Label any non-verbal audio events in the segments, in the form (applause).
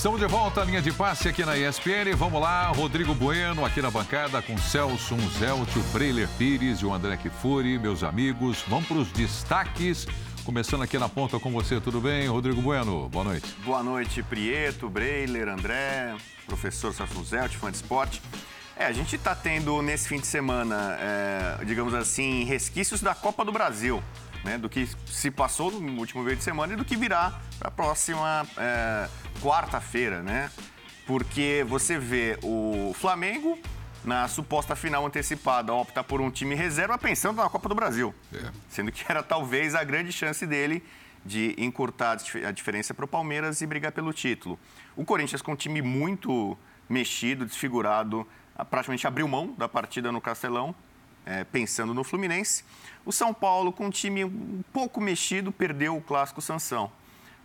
Estamos de volta à linha de passe aqui na ESPN. Vamos lá, Rodrigo Bueno aqui na bancada com Celso Unzelt, o Breiler Pires e o André Kifuri, meus amigos. Vamos para os destaques. Começando aqui na ponta com você, tudo bem? Rodrigo Bueno, boa noite. Boa noite, Prieto, Breiler, André, professor Celso Unzelt, fã de esporte. É, a gente está tendo nesse fim de semana, é, digamos assim, resquícios da Copa do Brasil né, do que se passou no último meio de semana e do que virá para a próxima é, quarta-feira, né? Porque você vê o Flamengo na suposta final antecipada opta por um time reserva pensando na Copa do Brasil, é. sendo que era talvez a grande chance dele de encurtar a diferença para o Palmeiras e brigar pelo título. O Corinthians com um time muito mexido, desfigurado, praticamente abriu mão da partida no Castelão, é, pensando no Fluminense. O São Paulo, com um time um pouco mexido, perdeu o clássico Sansão.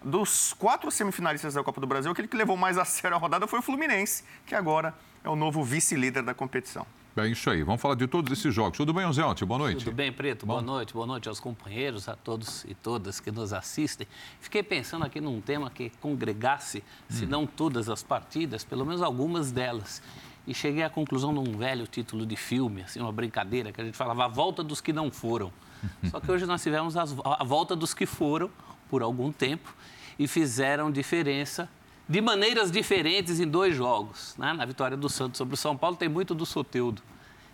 Dos quatro semifinalistas da Copa do Brasil, aquele que levou mais a sério a rodada foi o Fluminense, que agora é o novo vice-líder da competição. É isso aí. Vamos falar de todos esses jogos. Tudo bem, Ozelti? Boa noite. Tudo bem, Preto? Bom. Boa noite. Boa noite aos companheiros, a todos e todas que nos assistem. Fiquei pensando aqui num tema que congregasse, hum. se não todas as partidas, pelo menos algumas delas e cheguei à conclusão de um velho título de filme, assim, uma brincadeira, que a gente falava A Volta dos que Não Foram. (laughs) Só que hoje nós tivemos a volta dos que foram por algum tempo e fizeram diferença de maneiras diferentes em dois jogos. Né? Na vitória do Santos sobre o São Paulo tem muito do Soteudo,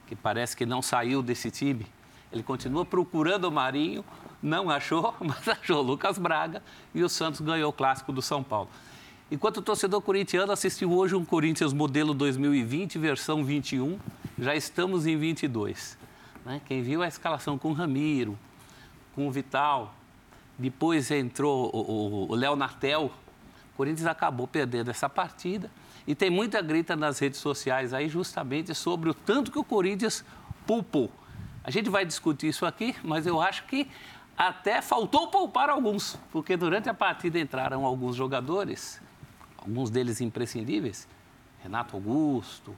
que parece que não saiu desse time. Ele continua procurando o Marinho, não achou, (laughs) mas achou o Lucas Braga e o Santos ganhou o clássico do São Paulo. Enquanto o torcedor corintiano assistiu hoje um Corinthians modelo 2020, versão 21, já estamos em 22. Né? Quem viu a escalação com o Ramiro, com o Vital, depois entrou o Léo Nartel, o Corinthians acabou perdendo essa partida. E tem muita grita nas redes sociais aí justamente sobre o tanto que o Corinthians poupou. A gente vai discutir isso aqui, mas eu acho que até faltou poupar alguns, porque durante a partida entraram alguns jogadores alguns deles imprescindíveis, Renato Augusto,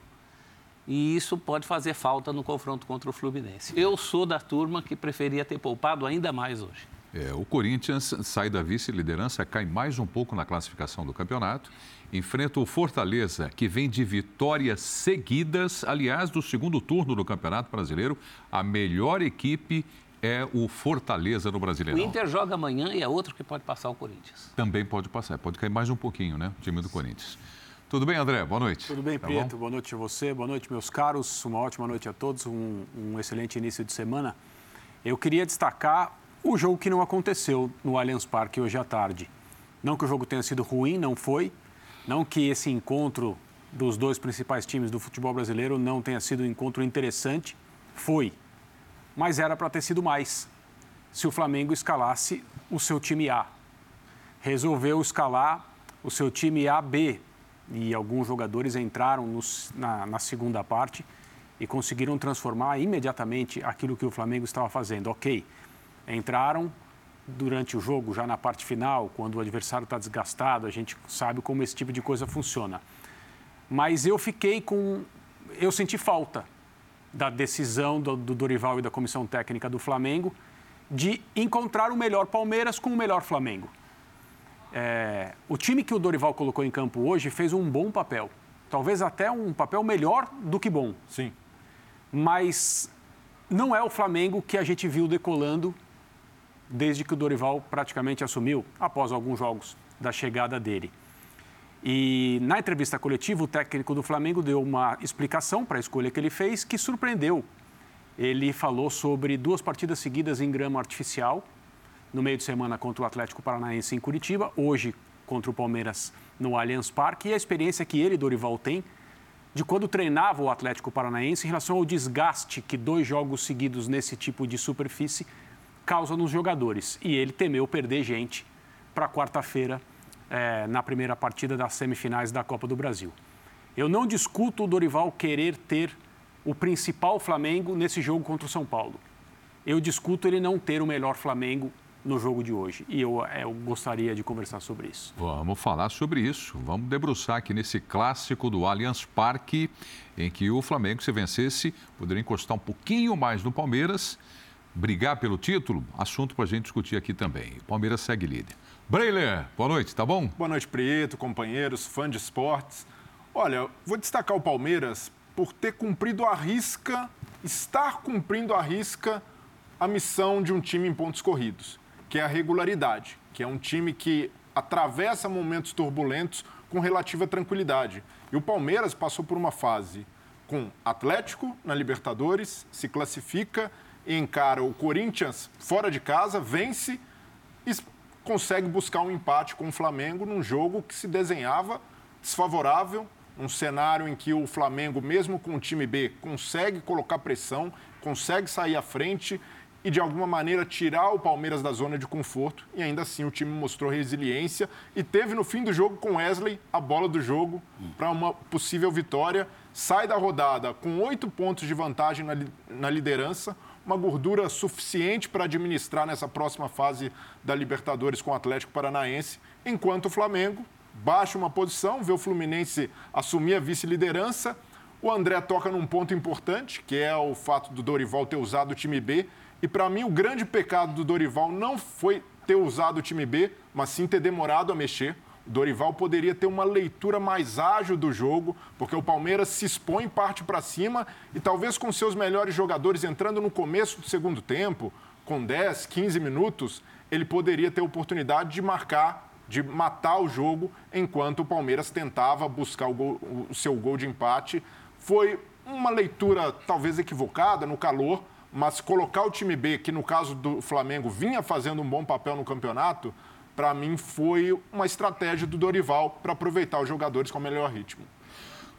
e isso pode fazer falta no confronto contra o Fluminense. Eu sou da turma que preferia ter poupado ainda mais hoje. É, o Corinthians sai da vice-liderança, cai mais um pouco na classificação do campeonato, enfrenta o Fortaleza, que vem de vitórias seguidas, aliás, do segundo turno do Campeonato Brasileiro, a melhor equipe é o Fortaleza no Brasileirão. O Inter joga amanhã e é outro que pode passar o Corinthians. Também pode passar, pode cair mais um pouquinho, né? O time do Corinthians. Tudo bem, André? Boa noite. Tudo bem, tá Prieto. Bom? Boa noite a você, boa noite, meus caros. Uma ótima noite a todos, um, um excelente início de semana. Eu queria destacar o jogo que não aconteceu no Allianz Parque hoje à tarde. Não que o jogo tenha sido ruim, não foi. Não que esse encontro dos dois principais times do futebol brasileiro não tenha sido um encontro interessante. Foi mas era para ter sido mais se o Flamengo escalasse o seu time A. Resolveu escalar o seu time AB e alguns jogadores entraram na, na segunda parte e conseguiram transformar imediatamente aquilo que o Flamengo estava fazendo. Ok, entraram durante o jogo, já na parte final, quando o adversário está desgastado, a gente sabe como esse tipo de coisa funciona. Mas eu fiquei com. Eu senti falta da decisão do, do Dorival e da comissão técnica do Flamengo de encontrar o melhor Palmeiras com o melhor Flamengo. É, o time que o Dorival colocou em campo hoje fez um bom papel. Talvez até um papel melhor do que bom. Sim. Mas não é o Flamengo que a gente viu decolando desde que o Dorival praticamente assumiu, após alguns jogos da chegada dele. E na entrevista coletiva, o técnico do Flamengo deu uma explicação para a escolha que ele fez que surpreendeu. Ele falou sobre duas partidas seguidas em grama artificial, no meio de semana contra o Atlético Paranaense em Curitiba, hoje contra o Palmeiras no Allianz Parque, e a experiência que ele, Dorival, tem de quando treinava o Atlético Paranaense em relação ao desgaste que dois jogos seguidos nesse tipo de superfície causam nos jogadores. E ele temeu perder gente para quarta-feira é, na primeira partida das semifinais da Copa do Brasil. Eu não discuto o Dorival querer ter o principal Flamengo nesse jogo contra o São Paulo. Eu discuto ele não ter o melhor Flamengo no jogo de hoje. E eu, é, eu, gostaria de conversar sobre isso. Vamos falar sobre isso. Vamos debruçar aqui nesse clássico do Allianz Parque, em que o Flamengo, se vencesse, poderia encostar um pouquinho mais no Palmeiras brigar pelo título? Assunto para a gente discutir aqui também. O Palmeiras segue líder. Breiler, boa noite, tá bom? Boa noite, Prieto, companheiros, fã de esportes. Olha, vou destacar o Palmeiras por ter cumprido a risca, estar cumprindo a risca a missão de um time em pontos corridos, que é a regularidade, que é um time que atravessa momentos turbulentos com relativa tranquilidade. E o Palmeiras passou por uma fase com Atlético na Libertadores, se classifica e encara o Corinthians fora de casa, vence consegue buscar um empate com o Flamengo num jogo que se desenhava desfavorável, um cenário em que o Flamengo, mesmo com o time B, consegue colocar pressão, consegue sair à frente e de alguma maneira tirar o Palmeiras da zona de conforto. E ainda assim o time mostrou resiliência e teve no fim do jogo com Wesley a bola do jogo para uma possível vitória. Sai da rodada com oito pontos de vantagem na, na liderança, uma gordura suficiente para administrar nessa próxima fase da Libertadores com o Atlético Paranaense, enquanto o Flamengo baixa uma posição, vê o Fluminense assumir a vice-liderança. O André toca num ponto importante, que é o fato do Dorival ter usado o time B e para mim, o grande pecado do Dorival não foi ter usado o time B, mas sim ter demorado a mexer. Dorival poderia ter uma leitura mais ágil do jogo, porque o Palmeiras se expõe, parte para cima e talvez com seus melhores jogadores entrando no começo do segundo tempo, com 10, 15 minutos, ele poderia ter oportunidade de marcar, de matar o jogo, enquanto o Palmeiras tentava buscar o, gol, o seu gol de empate. Foi uma leitura talvez equivocada no calor, mas colocar o time B, que no caso do Flamengo vinha fazendo um bom papel no campeonato, para mim foi uma estratégia do Dorival para aproveitar os jogadores com o melhor ritmo.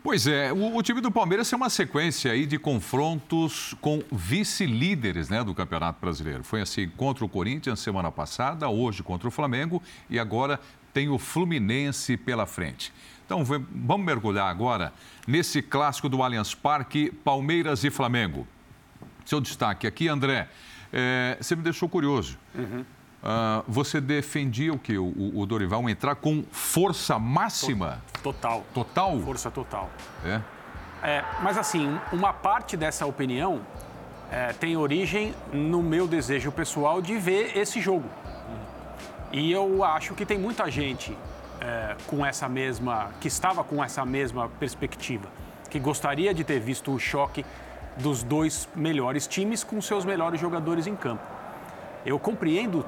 Pois é, o, o, time do Palmeiras tem uma sequência aí de confrontos com vice-líderes né, do Campeonato Brasileiro. Foi assim contra o Corinthians semana passada, hoje contra o Flamengo e agora tem o Fluminense pela frente. Então vamos mergulhar agora nesse clássico do Allianz Parque, Palmeiras e Flamengo. Seu destaque aqui, André, é, você me deixou curioso. Uhum. Uh, você defendia o que? O, o, Dorival entrar com força máxima? Total. Total? Força total. É? é mas assim, uma parte dessa opinião é, tem origem no meu desejo pessoal de ver esse jogo. E eu acho que tem muita gente é, com essa mesma, que estava com essa mesma perspectiva, que gostaria de ter visto o choque dos dois melhores times com seus melhores jogadores em campo. Eu compreendo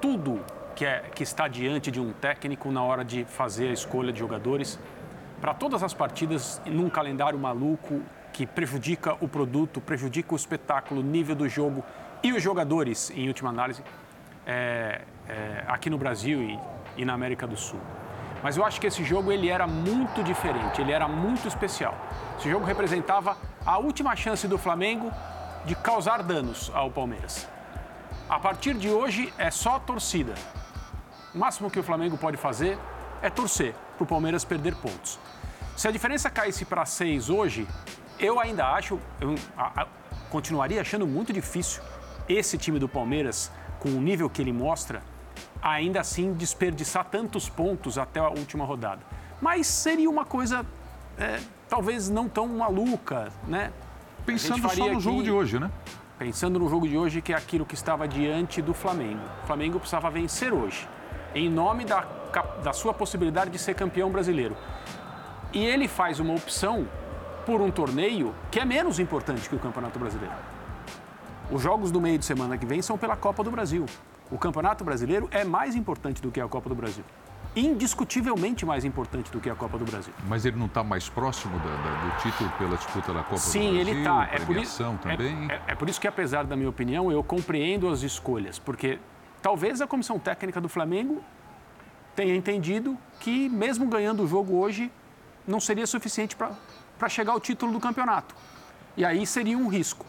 tudo que, é, que está diante de um técnico na hora de fazer a escolha de jogadores para todas as partidas num calendário maluco que prejudica o produto, prejudica o espetáculo, o nível do jogo e os jogadores, em última análise, é, é, aqui no Brasil e, e na América do Sul. Mas eu acho que esse jogo ele era muito diferente, ele era muito especial. Esse jogo representava a última chance do Flamengo de causar danos ao Palmeiras. A partir de hoje é só torcida. O máximo que o Flamengo pode fazer é torcer para o Palmeiras perder pontos. Se a diferença caísse para seis hoje, eu ainda acho, eu a, a, continuaria achando muito difícil esse time do Palmeiras, com o nível que ele mostra, ainda assim desperdiçar tantos pontos até a última rodada. Mas seria uma coisa é, talvez não tão maluca, né? Pensando só no jogo de hoje, né? Pensando no jogo de hoje, que é aquilo que estava diante do Flamengo. O Flamengo precisava vencer hoje, em nome da, da sua possibilidade de ser campeão brasileiro. E ele faz uma opção por um torneio que é menos importante que o Campeonato Brasileiro. Os jogos do meio de semana que vem são pela Copa do Brasil. O Campeonato Brasileiro é mais importante do que a Copa do Brasil. Indiscutivelmente mais importante do que a Copa do Brasil. Mas ele não está mais próximo da, da, do título pela disputa da Copa Sim, do Brasil? Sim, ele está. É por isso é, também. É, é por isso que, apesar da minha opinião, eu compreendo as escolhas, porque talvez a comissão técnica do Flamengo tenha entendido que, mesmo ganhando o jogo hoje, não seria suficiente para chegar ao título do campeonato. E aí seria um risco.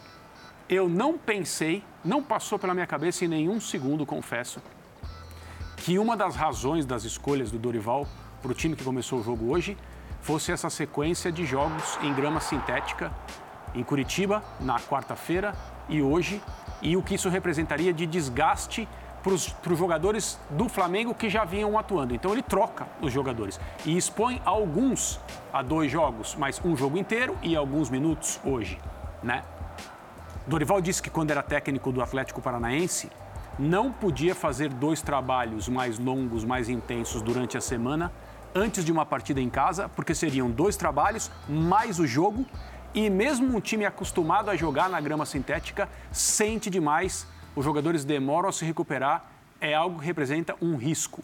Eu não pensei, não passou pela minha cabeça em nenhum segundo, confesso, que uma das razões das escolhas do Dorival para o time que começou o jogo hoje fosse essa sequência de jogos em grama sintética em Curitiba na quarta-feira e hoje, e o que isso representaria de desgaste para os jogadores do Flamengo que já vinham atuando. Então ele troca os jogadores e expõe alguns a dois jogos, mas um jogo inteiro e alguns minutos hoje, né? Dorival disse que quando era técnico do Atlético Paranaense, não podia fazer dois trabalhos mais longos, mais intensos durante a semana antes de uma partida em casa, porque seriam dois trabalhos mais o jogo e mesmo um time acostumado a jogar na grama sintética sente demais, os jogadores demoram a se recuperar, é algo que representa um risco.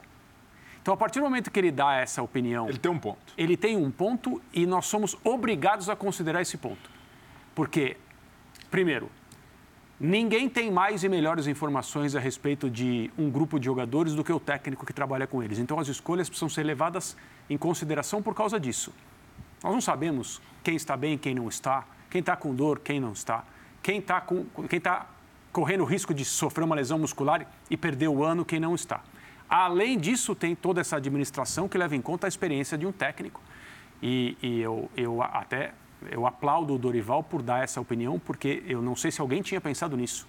Então, a partir do momento que ele dá essa opinião. Ele tem um ponto. Ele tem um ponto e nós somos obrigados a considerar esse ponto. Porque, primeiro, ninguém tem mais e melhores informações a respeito de um grupo de jogadores do que o técnico que trabalha com eles. Então, as escolhas precisam ser levadas em consideração por causa disso. Nós não sabemos quem está bem, quem não está, quem está com dor, quem não está, quem está com, quem está correndo o risco de sofrer uma lesão muscular e perder o ano, quem não está. Além disso, tem toda essa administração que leva em conta a experiência de um técnico. E, e eu, eu até eu aplaudo o Dorival por dar essa opinião, porque eu não sei se alguém tinha pensado nisso.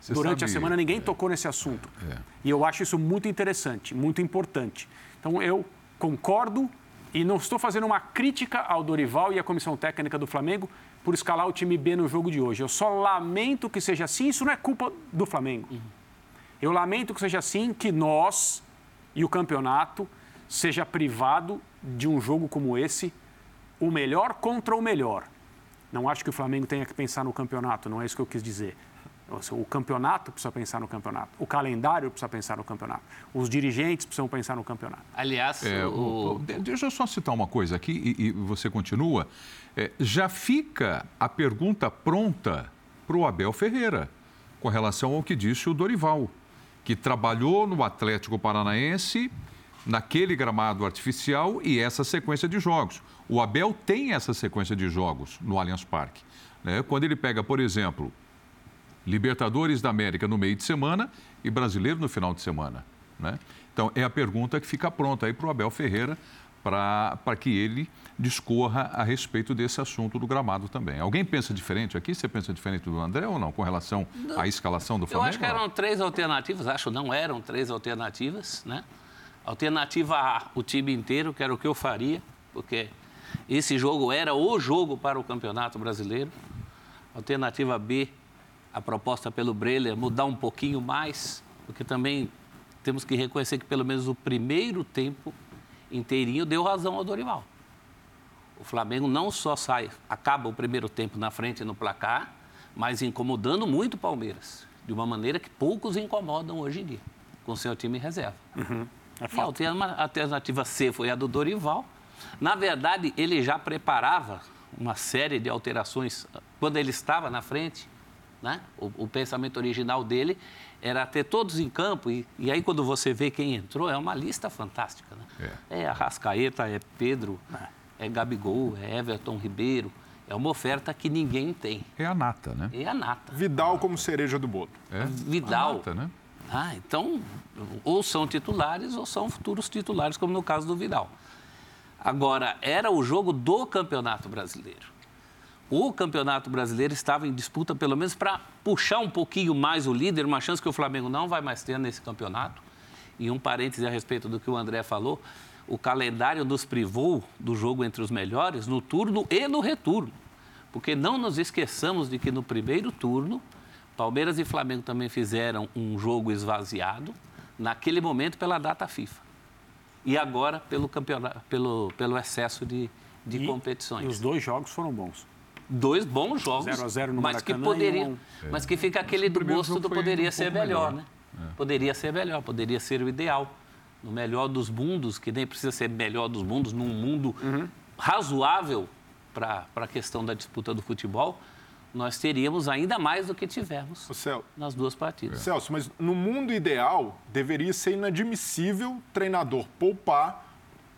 Você Durante sabe, a semana ninguém é, tocou nesse assunto. É. E eu acho isso muito interessante, muito importante. Então eu concordo e não estou fazendo uma crítica ao Dorival e à comissão técnica do Flamengo por escalar o time B no jogo de hoje. Eu só lamento que seja assim, isso não é culpa do Flamengo. Uhum. Eu lamento que seja assim, que nós e o campeonato seja privado de um jogo como esse, o melhor contra o melhor. Não acho que o Flamengo tenha que pensar no campeonato, não é isso que eu quis dizer. O campeonato precisa pensar no campeonato. O calendário precisa pensar no campeonato. Os dirigentes precisam pensar no campeonato. Aliás, é, o... O, deixa eu só citar uma coisa aqui e, e você continua. É, já fica a pergunta pronta para o Abel Ferreira com relação ao que disse o Dorival, que trabalhou no Atlético Paranaense naquele gramado artificial e essa sequência de jogos. O Abel tem essa sequência de jogos no Allianz Parque. Né? Quando ele pega, por exemplo, Libertadores da América no meio de semana e Brasileiro no final de semana. Né? Então, é a pergunta que fica pronta aí para o Abel Ferreira para que ele discorra a respeito desse assunto do gramado também. Alguém pensa diferente aqui? Você pensa diferente do André ou não, com relação à escalação do Flamengo? Eu acho que eram três alternativas, acho não eram três alternativas, né? Alternativa A, o time inteiro, que era o que eu faria, porque esse jogo era o jogo para o Campeonato Brasileiro. Alternativa B, a proposta pelo Breler mudar um pouquinho mais, porque também temos que reconhecer que pelo menos o primeiro tempo inteirinho deu razão ao Dorival. O Flamengo não só sai, acaba o primeiro tempo na frente no placar, mas incomodando muito o Palmeiras, de uma maneira que poucos incomodam hoje em dia, com seu time reserva. Uhum. É e a alternativa C foi a do Dorival. Na verdade, ele já preparava uma série de alterações quando ele estava na frente né? O, o, pensamento original dele era ter todos em campo, e, e, aí quando você vê quem entrou, é uma lista fantástica. Né? É, é Arrascaeta, é Pedro, é. é Gabigol, é Everton Ribeiro. É uma oferta que ninguém tem. É a nata, né? É a nata. Vidal como cereja do bolo. É. Vidal. A nata, né? Ah, então, ou são titulares ou são futuros titulares, como no caso do Vidal. Agora, era o jogo do Campeonato Brasileiro o Campeonato Brasileiro estava em disputa, pelo menos para puxar um pouquinho mais o líder, uma chance que o Flamengo não vai mais ter nesse campeonato. E um parêntese a respeito do que o André falou: o calendário nos privou do jogo entre os melhores no turno e no retorno. Porque não nos esqueçamos de que no primeiro turno, Palmeiras e Flamengo também fizeram um jogo esvaziado, naquele momento pela data FIFA. E agora pelo, campeonato, pelo, pelo excesso de, de e, competições. E os dois jogos foram bons dois bons jogos. 0 a 0 no mas Maracanã que poderia, um... Mas que fica aquele do gosto do poderia um ser melhor, melhor, né? É. Poderia ser melhor, poderia ser o ideal. No melhor dos mundos, que nem precisa ser melhor dos mundos, num mundo uhum. razoável para a questão da disputa do futebol, nós teríamos ainda mais do que tivemos Cel... nas duas partidas. É. Celso, mas no mundo ideal, deveria ser inadmissível treinador poupar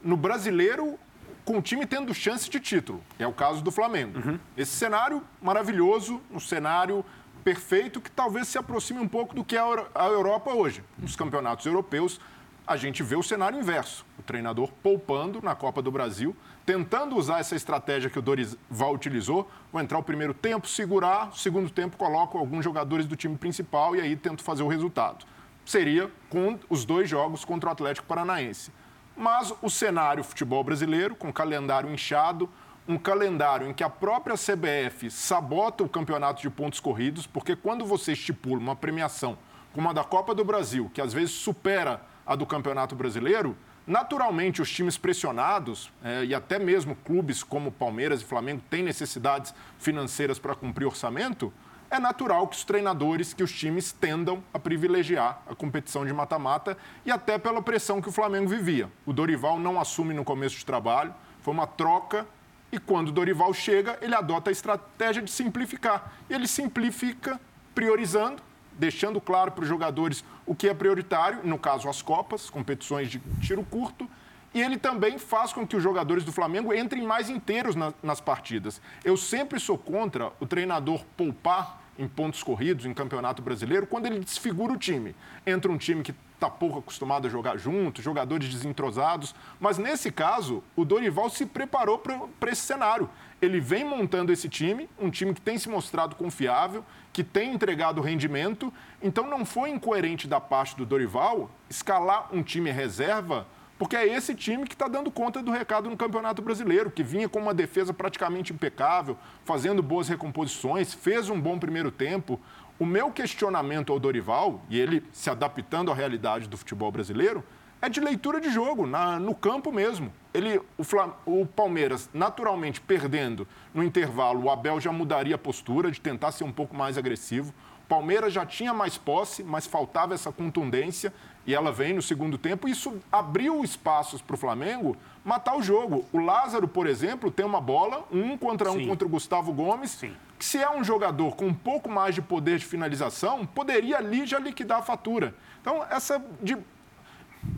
no brasileiro com o time tendo chance de título. É o caso do Flamengo. Uhum. Esse cenário maravilhoso, um cenário perfeito que talvez se aproxime um pouco do que é a Europa hoje. Nos campeonatos europeus, a gente vê o cenário inverso. O treinador poupando na Copa do Brasil, tentando usar essa estratégia que o Dorival utilizou. Vou entrar o primeiro tempo, segurar, segundo tempo coloco alguns jogadores do time principal e aí tento fazer o resultado. Seria com os dois jogos contra o Atlético Paranaense. Mas o cenário futebol brasileiro, com calendário inchado, um calendário em que a própria CBF sabota o campeonato de pontos corridos, porque quando você estipula uma premiação como a da Copa do Brasil, que às vezes supera a do Campeonato Brasileiro, naturalmente os times pressionados é, e até mesmo clubes como Palmeiras e Flamengo têm necessidades financeiras para cumprir orçamento, é natural que os treinadores, que os times tendam a privilegiar a competição de mata-mata e até pela pressão que o Flamengo vivia. O Dorival não assume no começo de trabalho, foi uma troca e quando o Dorival chega, ele adota a estratégia de simplificar. Ele simplifica priorizando, deixando claro para os jogadores o que é prioritário, no caso as Copas, competições de tiro curto, e ele também faz com que os jogadores do Flamengo entrem mais inteiros na, nas partidas. Eu sempre sou contra o treinador poupar em pontos corridos, em campeonato brasileiro, quando ele desfigura o time. Entra um time que está pouco acostumado a jogar junto, jogadores desentrosados. Mas nesse caso, o Dorival se preparou para esse cenário. Ele vem montando esse time, um time que tem se mostrado confiável, que tem entregado rendimento. Então não foi incoerente da parte do Dorival escalar um time reserva porque é esse time que está dando conta do recado no Campeonato Brasileiro, que vinha com uma defesa praticamente impecável, fazendo boas recomposições, fez um bom primeiro tempo. O meu questionamento ao Dorival, e ele se adaptando à realidade do futebol brasileiro, é de leitura de jogo, na, no campo mesmo. Ele, o, Flam, o Palmeiras, naturalmente perdendo no intervalo, o Abel já mudaria a postura de tentar ser um pouco mais agressivo. O Palmeiras já tinha mais posse, mas faltava essa contundência e ela vem no segundo tempo, isso abriu espaços para o Flamengo matar o jogo. O Lázaro, por exemplo, tem uma bola, um contra um Sim. contra o Gustavo Gomes, Sim. que se é um jogador com um pouco mais de poder de finalização, poderia ali já liquidar a fatura. Então, essa de...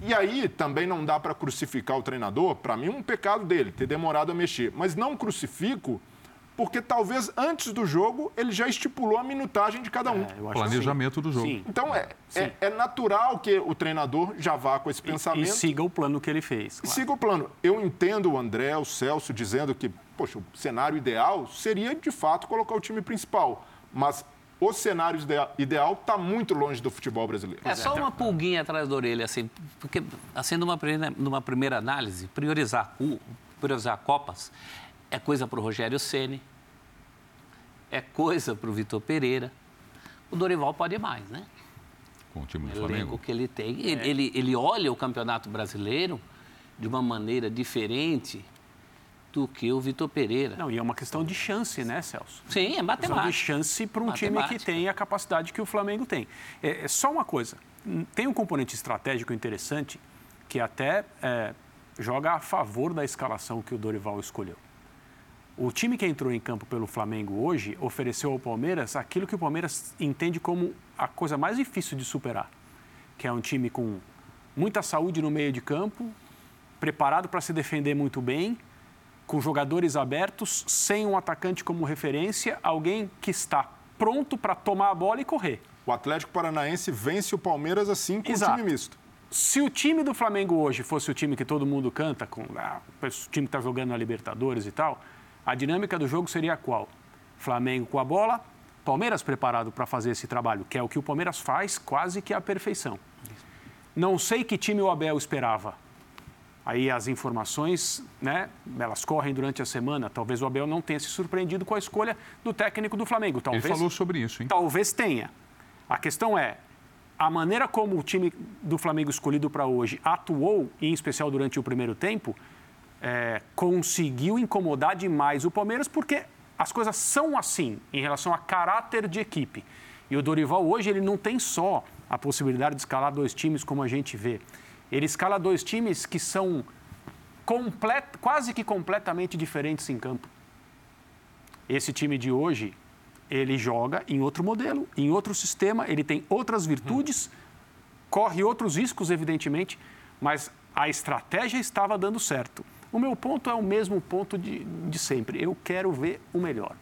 E aí também não dá para crucificar o treinador, para mim um pecado dele, ter demorado a mexer. Mas não crucifico porque talvez antes do jogo ele já estipulou a minutagem de cada um. É, Planejamento do jogo. Sim. Então é, é, é, natural que o treinador já vá com esse pensamento. E, e siga o plano que ele fez. Claro. Siga o plano. Eu entendo o André, o Celso dizendo que, poxa, o cenário ideal seria de fato colocar o time principal. Mas o cenário ideal está muito longe do futebol brasileiro. É só uma pulguinha atrás da orelha, assim, porque, assim, numa, numa primeira análise, priorizar, priorizar Copas é coisa para o Rogério Ceni, é coisa para o Vitor Pereira. O Dorival pode ir mais, né? Com o time do o Flamengo. que ele tem. É. Ele, ele, ele olha o Campeonato Brasileiro de uma maneira diferente do que o Vitor Pereira. Não, e é uma questão de chance, né, Celso? Sim, é matemática. de chance para um matemática. time que tem a capacidade que o Flamengo tem. É, é, só uma coisa, tem um componente estratégico interessante que até é, joga a favor da escalação que o Dorival escolheu. O time que entrou em campo pelo Flamengo hoje ofereceu ao Palmeiras aquilo que o Palmeiras entende como a coisa mais difícil de superar, que é um time com muita saúde no meio de campo, preparado para se defender muito bem, com jogadores abertos, sem um atacante como referência, alguém que está pronto para tomar a bola e correr. O Atlético Paranaense vence o Palmeiras assim com Exato. o time misto. Se o time do Flamengo hoje fosse o time que todo mundo canta, com ah, o time que está jogando na Libertadores e tal, a dinâmica do jogo seria qual? Flamengo com a bola, Palmeiras preparado para fazer esse trabalho, que é o que o Palmeiras faz quase que à perfeição. Não sei que time o Abel esperava. Aí as informações, né, elas correm durante a semana. Talvez o Abel não tenha se surpreendido com a escolha do técnico do Flamengo. Talvez, Ele falou sobre isso, hein? Talvez tenha. A questão é, a maneira como o time do Flamengo escolhido para hoje atuou, em especial durante o primeiro tempo, é, conseguiu incomodar demais o Palmeiras, porque as coisas são assim em relação a caráter de equipe. E o Dorival hoje ele não tem só a possibilidade de escalar dois times como a gente vê. Ele escala dois times que são complet, quase que completamente diferentes em campo. Esse time de hoje, ele joga em outro modelo, em outro sistema, ele tem outras virtudes, corre outros riscos, evidentemente, mas a estratégia estava dando certo. O meu ponto é o mesmo ponto de, de sempre. Eu quero ver o melhor.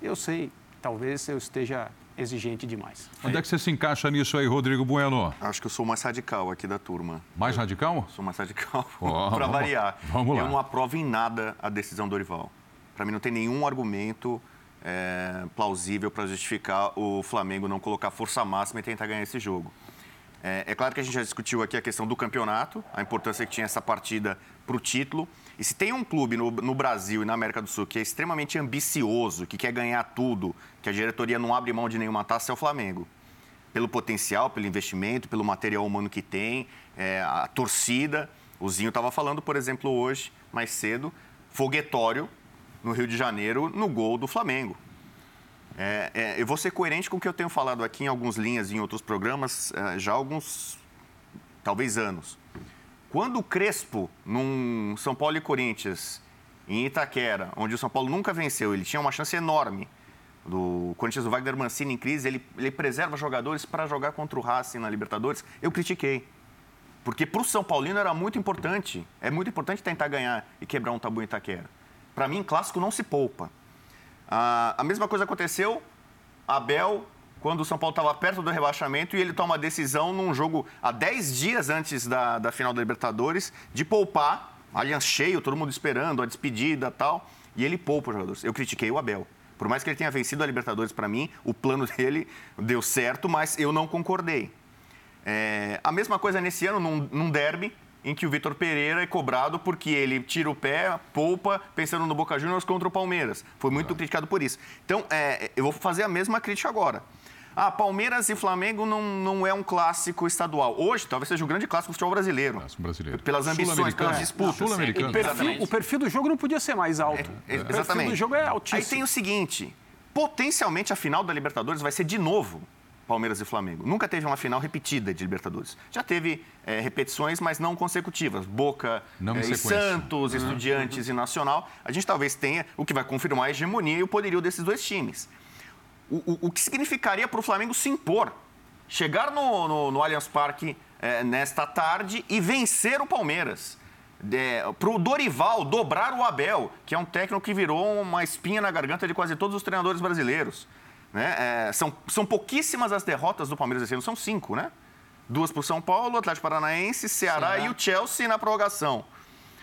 Eu sei, talvez eu esteja exigente demais. Onde é que você se encaixa nisso aí, Rodrigo Bueno? Acho que eu sou mais radical aqui da turma. Mais radical? Sou mais radical, oh, (laughs) para variar. Vamos lá. Eu não aprovo em nada a decisão do Orival. Para mim não tem nenhum argumento é, plausível para justificar o Flamengo não colocar força máxima e tentar ganhar esse jogo. É, é, claro que a gente já discutiu aqui a questão do campeonato, a importância que tinha essa partida para o título. E se tem um clube no, no, Brasil e na América do Sul que é extremamente ambicioso, que quer ganhar tudo, que a diretoria não abre mão de nenhuma taça, é o Flamengo. Pelo potencial, pelo investimento, pelo material humano que tem, é, a torcida. O Zinho estava falando, por exemplo, hoje, mais cedo, foguetório no Rio de Janeiro, no gol do Flamengo. É, é, eu vou ser coerente com o que eu tenho falado aqui em algumas linhas, em outros programas, é, já há alguns, talvez anos. Quando o Crespo, num São Paulo e Corinthians, em Itaquera, onde o São Paulo nunca venceu, ele tinha uma chance enorme do Corinthians do Wagner Mancini em crise, ele, ele preserva jogadores para jogar contra o Racing na Libertadores, eu critiquei. Porque para o São Paulino era muito importante, é muito importante tentar ganhar e quebrar um tabu em Itaquera. Para mim, clássico não se poupa. Ah, a mesma coisa aconteceu, Abel, quando o São Paulo estava perto do rebaixamento e ele toma a decisão num jogo há 10 dias antes da, da final da Libertadores de poupar, aliás cheio, todo mundo esperando, a despedida e tal, e ele poupa os jogadores. Eu critiquei o Abel. Por mais que ele tenha vencido a Libertadores para mim, o plano (laughs) dele deu certo, mas eu não concordei. É, a mesma coisa nesse ano, num, num derby, em que o Vitor Pereira é cobrado porque ele tira o pé, poupa, pensando no Boca Juniors contra o Palmeiras. Foi muito criticado por isso. Então, é, eu vou fazer a mesma crítica agora. Ah, Palmeiras e Flamengo não, não é um clássico estadual. Hoje, talvez seja o um grande clássico do futebol brasileiro. Clássico brasileiro. Pelas ambições, pelas disputas. O perfil, o perfil do jogo não podia ser mais alto. É, é, exatamente. O perfil do jogo é altíssimo. Aí tem o seguinte, potencialmente a final da Libertadores vai ser de novo Palmeiras e Flamengo. Nunca teve uma final repetida de Libertadores. Já teve é, repetições, mas não consecutivas. Boca não é, e Santos, uhum. Estudiantes uhum. e Nacional. A gente talvez tenha o que vai confirmar a hegemonia e o poderio desses dois times. O, o, o que significaria para o Flamengo se impor? Chegar no, no, no Allianz Parque é, nesta tarde e vencer o Palmeiras. para o Dorival dobrar o Abel, que é um técnico que virou uma espinha na garganta de quase todos os treinadores brasileiros. Né? É, são, são pouquíssimas as derrotas do Palmeiras esse ano, são cinco, né? Duas para o São Paulo, Atlético Paranaense, Ceará, Ceará, e o Chelsea na prorrogação.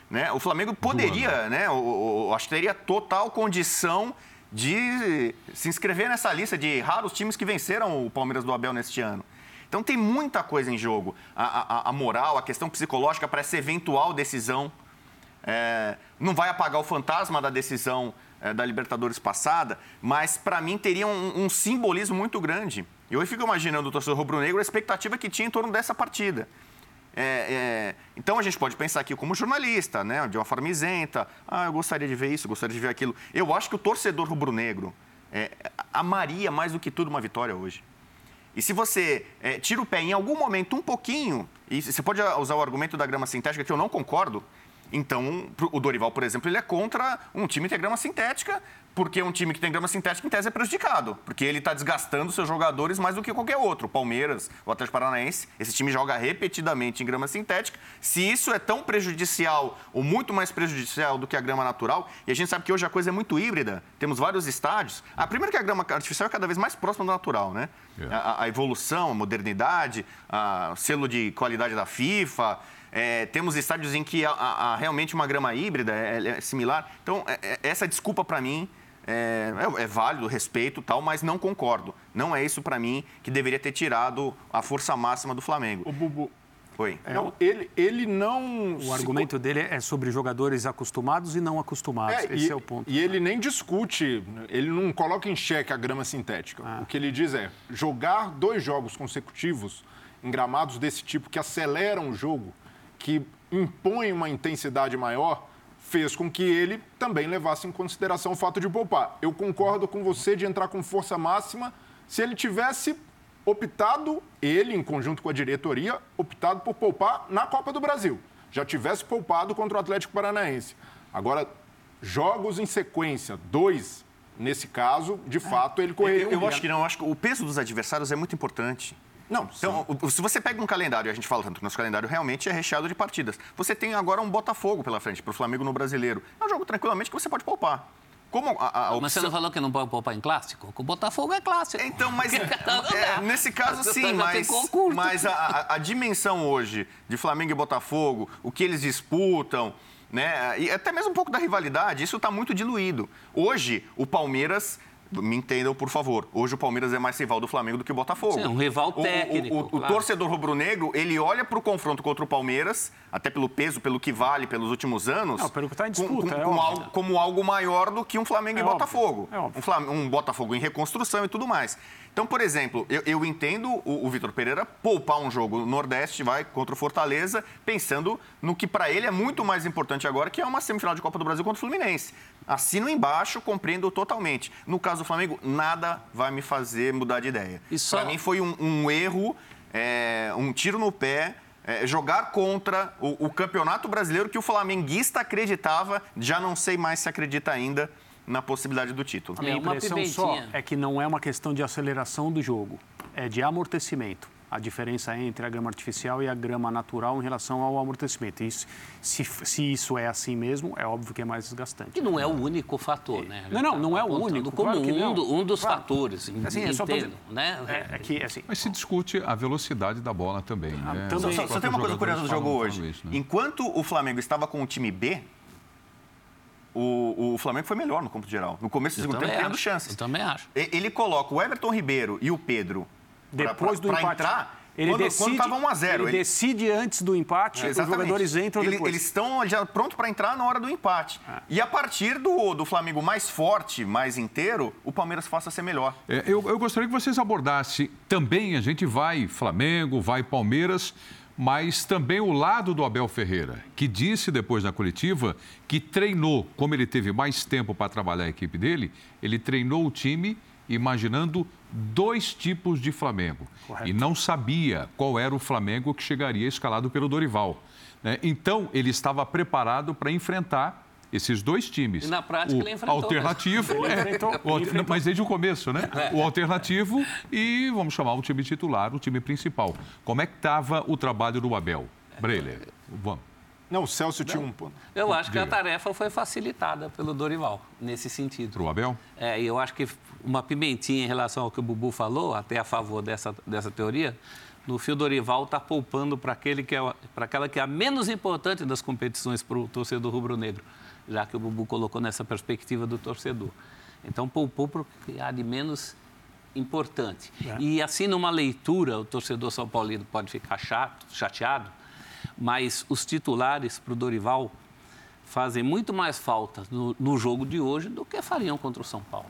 Né? O Flamengo poderia, né? O, o, acho que teria total condição de se inscrever nessa lista de raros times que venceram o Palmeiras do Abel neste ano. Então tem muita coisa em jogo. A, a, a moral, a questão psicológica para essa eventual decisão. É, não vai apagar o fantasma da decisão é, da Libertadores passada, mas para mim teria um, um, simbolismo muito grande. Eu fico imaginando o torcedor rubro-negro a expectativa que tinha em torno dessa partida. É, é, então a gente pode pensar aqui como jornalista, né, de uma forma isenta. Ah, eu gostaria de ver isso, gostaria de ver aquilo. Eu acho que o torcedor rubro-negro é, amaria mais do que tudo uma vitória hoje. E se você é, tira o pé em algum momento um pouquinho, e você pode usar o argumento da grama sintética que eu não concordo, então, o Dorival, por exemplo, ele é contra um time que tem grama sintética, porque um time que tem grama sintética, em tese, é prejudicado. Porque ele está desgastando seus jogadores mais do que qualquer outro. Palmeiras, o Atlético Paranaense, esse time joga repetidamente em grama sintética. Se isso é tão prejudicial, ou muito mais prejudicial do que a grama natural, e a gente sabe que hoje a coisa é muito híbrida, temos vários estádios. A primeira que a grama artificial é cada vez mais próxima do natural, né? É. A, a, evolução, a modernidade, o selo de qualidade da FIFA... É, temos estádios em que há, há, realmente uma grama híbrida é, é similar. Então, é, é essa desculpa para mim é, é, é, válido, respeito tal, mas não concordo. Não é isso para mim que deveria ter tirado a força máxima do Flamengo. O Bubu. Oi. Não, ele, ele não. O argumento dele é sobre jogadores acostumados e não acostumados. É, Esse e, é o ponto. E ele nem discute, ele não coloca em xeque a grama sintética. Ah. O que ele diz é: jogar dois jogos consecutivos em gramados desse tipo que aceleram o jogo que impõe uma intensidade maior, fez com que ele também levasse em consideração o fato de poupar. Eu concordo com você de entrar com força máxima se ele tivesse optado, ele em conjunto com a diretoria, optado por poupar na Copa do Brasil. Já tivesse poupado contra o Atlético Paranaense. Agora, jogos em sequência, dois, nesse caso, de fato, ele correria. Eu, eu acho que não, eu acho que o peso dos adversários é muito importante. Não, então, se você pega um calendário, a gente fala tanto, nosso calendário realmente é recheado de partidas. Você tem agora um Botafogo pela frente, para o Flamengo no Brasileiro. É um jogo tranquilamente que você pode poupar. Como a, a opção... Mas você não falou que não pode poupar em clássico? O Botafogo é clássico. Então, mas (laughs) é, nesse caso (laughs) sim, mas, mas a, a, dimensão hoje de Flamengo e Botafogo, o que eles disputam, né? E até mesmo um pouco da rivalidade, isso está muito diluído. Hoje, o Palmeiras me entendam, por favor. Hoje o Palmeiras é mais rival do Flamengo do que o Botafogo. Sim, um rival O- o- técnico, O, o, claro. torcedor rubro-negro, ele olha para o confronto contra o Palmeiras, até pelo peso, pelo que vale pelos últimos anos. Não, pelo que tá em disputa, com- é com óbvio. algo, como algo maior do que um Flamengo É e óbvio, Botafogo. é. Um, Flam- um Botafogo em reconstrução e tudo mais. Então, por exemplo, eu, eu entendo o, o Vitor Pereira poupar um jogo no Nordeste, vai contra o Fortaleza, pensando no que para ele é muito mais importante agora, que é uma semifinal de Copa do Brasil contra o Fluminense. Assino embaixo, compreendo totalmente. No caso do Flamengo, nada vai me fazer mudar de ideia. Só- Para mim foi um, um erro, é, um tiro no pé. é, jogar contra o, o campeonato brasileiro que o flamenguista acreditava, já não sei mais se acredita ainda na possibilidade do título. A minha É, uma impressão só pimentinha. é que não é uma questão de aceleração do jogo, é de amortecimento. A diferença entre a grama artificial e a grama natural em relação ao amortecimento. Isso, se, se isso é assim mesmo, é óbvio que é mais desgastante. Que não é o único fator, né? Não, não, não é o único, Como claro um, do- um dos Claro. fatores, Assim, é entendo, né? É, é que, assim, Mas se discute a velocidade da bola também. né? também. Os Só, só tem uma coisa curiosa do jogo hoje. isso, né? Enquanto o Flamengo estava com o time B, o, o Flamengo foi melhor no campo geral. No começo do segundo tempo, acho, chances. Eu também acho. E- Ele coloca o Everton Ribeiro e o Pedro depois pra- do pra empate. entrar ele quando, decide, quando estava 1 a 0 Ele, decide antes do empate, os Exatamente. jogadores entram Ele- depois. Eles estão já prontos para entrar na hora do empate. E a partir do, do Flamengo mais forte, mais inteiro, o Palmeiras faça a ser melhor. É, eu, eu gostaria que vocês abordassem também, a gente vai Flamengo, vai Palmeiras, mas também o lado do Abel Ferreira, que disse depois na coletiva que treinou, como ele teve mais tempo para trabalhar a equipe dele, ele treinou o time imaginando dois tipos de Flamengo. Correto. E não sabia qual era o Flamengo que chegaria escalado pelo Dorival. né? Então, ele estava preparado para enfrentar esses dois times. E na prática o ele enfrentou alternativo, mesmo. Ele é, enfrentou, o ele alter- enfrentou. mas desde o começo, né? O alternativo e vamos chamar o time titular, o time principal. Como é que estava o trabalho do Abel? Breiler, vamos. Não, o Celso tinha um ponto. Eu acho que a tarefa foi facilitada pelo Dorival, nesse sentido. Para o Abel? É, e eu acho que uma pimentinha em relação ao que o Bubu falou, até a favor dessa, dessa teoria, no fio Dorival está poupando para aquele que é para aquela que é a menos importante das competições para o torcedor rubro-negro, já que o Bubu colocou nessa perspectiva do torcedor. Então poupou para o que há de menos importante. E assim numa leitura, o torcedor são paulino pode ficar chato, chateado, mas os titulares para o Dorival fazem muito mais falta no, no jogo de hoje do que fariam contra o São Paulo.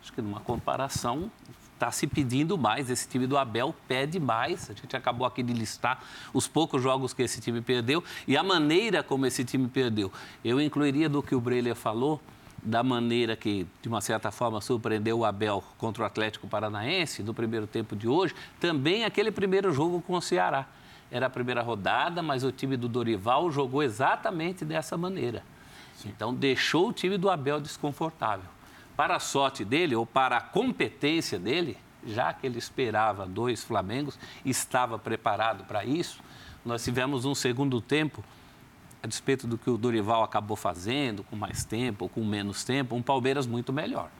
Acho que numa comparação está se pedindo mais. Esse time do Abel pede mais. A gente acabou aqui de listar os poucos jogos que esse time perdeu e a maneira como esse time perdeu. Eu incluiria do que o Breiler falou, da maneira que, de uma certa forma, surpreendeu o Abel contra o Atlético Paranaense no primeiro tempo de hoje, também aquele primeiro jogo com o Ceará. Era a primeira rodada, mas o time do Dorival jogou exatamente dessa maneira. Então, deixou o time do Abel desconfortável. Para a sorte dele, ou para a competência dele, já que ele esperava dois Flamengos, estava preparado para isso, nós tivemos um segundo tempo, a despeito do que o Dorival acabou fazendo, com mais tempo ou com menos tempo, um Palmeiras muito melhor.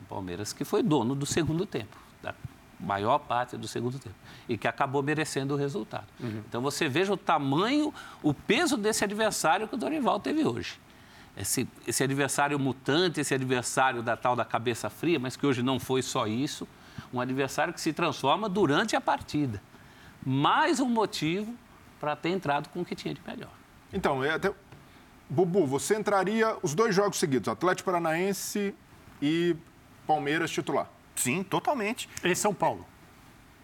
Um Palmeiras que foi dono do segundo tempo, da maior parte do segundo tempo, e que acabou merecendo o resultado. Então você veja o tamanho, o peso desse adversário que o Dorival teve hoje. Esse, esse adversário mutante, esse adversário da tal da cabeça fria, mas que hoje não foi só isso, um adversário que se transforma durante a partida. Mais um motivo para ter entrado com o que tinha de melhor. Então, é até... Bubu, você entraria os dois jogos seguidos, Atlético Paranaense e Palmeiras titular. Sim, totalmente. Em São Paulo.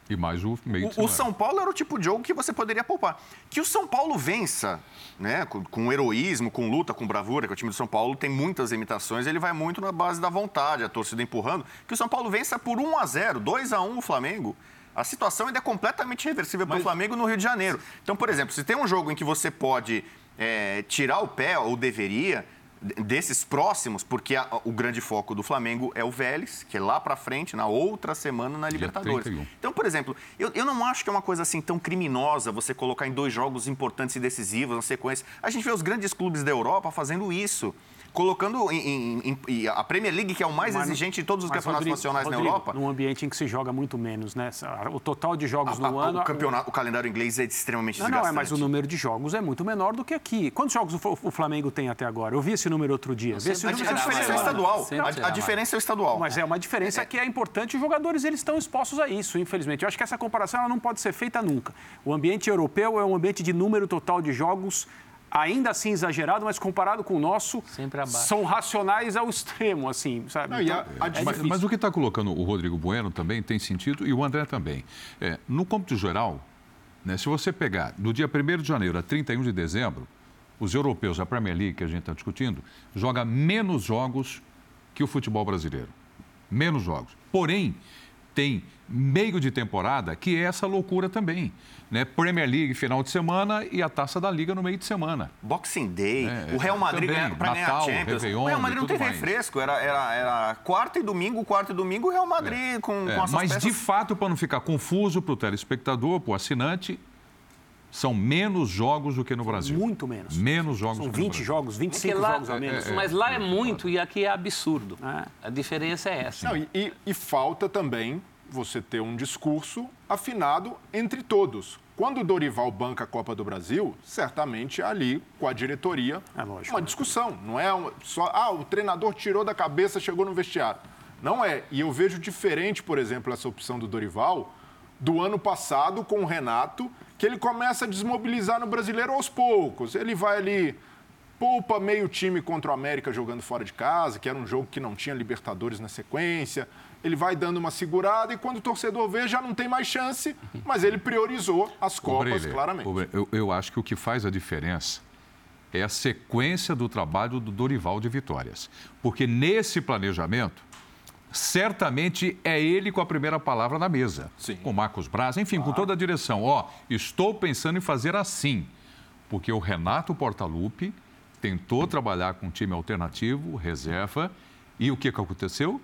E mais o meio de O. São Paulo era o tipo de jogo que você poderia poupar. Que o São Paulo vença, né? Com, com heroísmo, com luta, com bravura, que o time do São Paulo tem muitas limitações, ele vai muito na base da vontade, a torcida empurrando. Que o São Paulo vença por 1 a 0 2 a 1 o Flamengo. A situação ainda é completamente reversível para o Flamengo no Rio de Janeiro. Então, por exemplo, se tem um jogo em que você pode é, tirar o pé, ou deveria, desses próximos, porque a- o grande foco do Flamengo é o Vélez, que é lá para frente, na outra semana na Libertadores. 31. Então, por exemplo, eu, eu não acho que é uma coisa assim tão criminosa você colocar em dois jogos importantes e decisivos na sequência. A gente vê os grandes clubes da Europa fazendo isso. Colocando em, em- em- e a Premier League, que é o mais Mas- exigente de todos os campeonatos Rodrigo- nacionais Rodrigo, na Europa. Num ambiente em que se joga muito menos, né? O total de jogos a- no a- ano. o, campeonato, o calendário inglês é extremamente Não, não, é, mas o desgastante. número de jogos é muito menor do que aqui. Quantos jogos o o Flamengo tem até agora? Eu vi esse número outro dia. Vê esse A, número a diferença é o semana. estadual. Sempre A, a diferença é o estadual. Mas é uma diferença que é importante. Os jogadores eles estão expostos a isso, infelizmente. Eu acho que essa comparação ela não pode ser feita nunca. O ambiente europeu é um ambiente de número total de jogos, ainda assim exagerado, mas comparado com o nosso, são racionais ao extremo, assim, sabe? Não, e a- Então, a é Mas, mas o que está colocando o Rodrigo Bueno também tem sentido e o André também. É, no cômputo geral, né, se você pegar do dia 1 de janeiro a 31 de dezembro, os europeus, a Premier League que a gente está discutindo, joga menos jogos que o futebol brasileiro. Menos jogos. Porém, tem meio de temporada que é essa loucura também. Né? Premier League final de semana e a taça da Liga no meio de semana. Boxing Day, É, o Real Madrid também, ganha, pra ganhar a Champions. Réveillon o Real Madrid não mais. refresco, era, era, era quarta e domingo, quarta e domingo, o Real Madrid com, É, com as suas mas peças. de fato, para não ficar confuso para o telespectador, para o assinante, são menos jogos do que no Brasil. Muito menos. Menos jogos São do que no 20 Brasil. jogos, 25 lá- jogos a menos. Mas lá é muito e aqui é absurdo. É. A diferença é essa. Não, e, e- e falta também você ter um discurso afinado entre todos. Quando o Dorival banca a Copa do Brasil, certamente ali, com a diretoria, É lógico, uma né? discussão. Não é um- só, ah, o treinador tirou da cabeça, chegou no vestiário. Não é. E eu vejo diferente, por exemplo, essa opção do Dorival do ano passado com o Renato, que ele começa a desmobilizar no brasileiro aos poucos. Ele vai ali, poupa meio time contra o América jogando fora de casa, que era um jogo que não tinha Libertadores na sequência. Ele vai dando uma segurada e quando o torcedor vê, já não tem mais chance, mas ele priorizou as Copas, claramente. Eu, eu acho que o que faz a diferença é a sequência do trabalho do Dorival de vitórias. Porque nesse planejamento, certamente é ele com a primeira palavra na mesa. Sim. Com Marcos Braz, enfim, com toda a direção. Ó, estou pensando em fazer assim. Porque o Renato Portaluppi tentou trabalhar com um time alternativo, reserva, e o que, que aconteceu?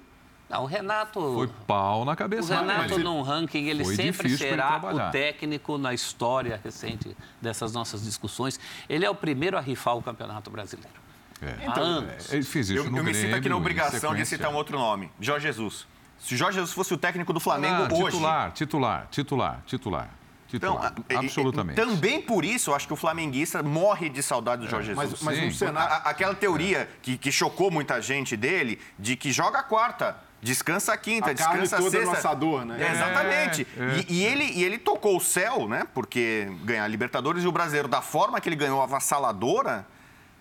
Não, o Renato. Foi pau na O cabeça. Renato, dele. num ranking, ele Foi sempre ele será trabalhar. o técnico na história recente dessas nossas discussões. Ele é o primeiro a rifar o Campeonato Brasileiro. É. Há anos. Ele fez isso Eu, no eu me sinto aqui na obrigação de citar um outro nome, Jorge Jesus. Se Jorge Jesus fosse o técnico do Flamengo Ah, hoje... Titular, titular, titular, titular. Então, titular. a- e- e- absolutamente. também por isso, eu acho que o flamenguista morre de saudade do Jorge Jesus. Mas, mas Sim. um cenário. a- aquela teoria que, que chocou muita gente dele, de que joga a quarta, descansa a quinta, A carne descansa a toda no sexta. assador, né? É, exatamente. É, E, e ele, e ele tocou o céu, né? Porque ganhar a Libertadores e o Brasileiro da forma que ele ganhou, avassaladora,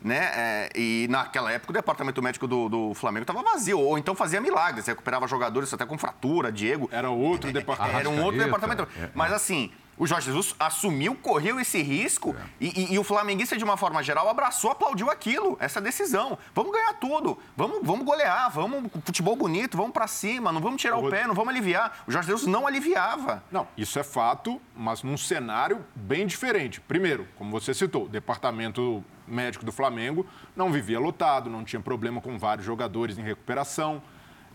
né? é, e naquela época o departamento médico do, do Flamengo estava vazio, ou então fazia milagres, recuperava jogadores até com fratura, Diego. Era outro departamento. Era um outro departamento. é, é. Mas assim, o Jorge Jesus assumiu, correu esse risco É. e, e- e o flamenguista, de uma forma geral, abraçou, aplaudiu aquilo, essa decisão. Vamos ganhar tudo, vamos, vamos golear, vamos futebol bonito, vamos pra cima, não vamos tirar o pé, não vamos aliviar. O Jorge Jesus não aliviava. Não, isso é fato, mas num cenário bem diferente. Primeiro, como você citou, o departamento médico do Flamengo não vivia lotado, não tinha problema com vários jogadores em recuperação.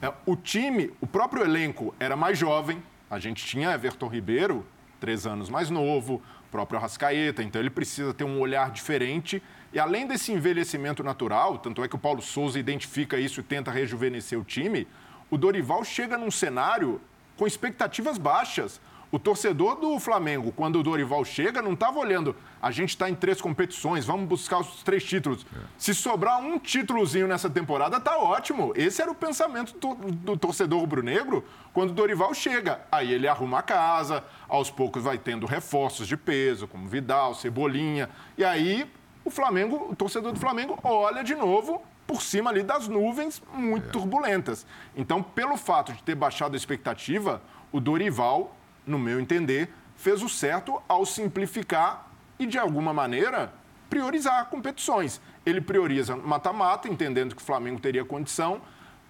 É, o time, o próprio elenco era mais jovem. A gente tinha Everton Ribeiro, três anos mais novo, o próprio Arrascaeta, então ele precisa ter um olhar diferente. E além desse envelhecimento natural, tanto é que o Paulo Souza identifica isso e tenta rejuvenescer o time, o Dorival chega num cenário com expectativas baixas. O torcedor do Flamengo, quando o Dorival chega, não estava olhando. A gente está em três competições, vamos buscar os três títulos. Se sobrar um títulozinho nessa temporada, tá ótimo. Esse era o pensamento do, do torcedor rubro-negro quando o Dorival chega. Aí ele arruma a casa, aos poucos vai tendo reforços de peso, como Vidal, Cebolinha. E aí o Flamengo, o torcedor do Flamengo, olha de novo por cima ali das nuvens muito turbulentas. Então, pelo fato de ter baixado a expectativa, o Dorival, no meu entender, fez o certo ao simplificar e, de alguma maneira, priorizar competições. Ele prioriza mata-mata, entendendo que o Flamengo teria condição,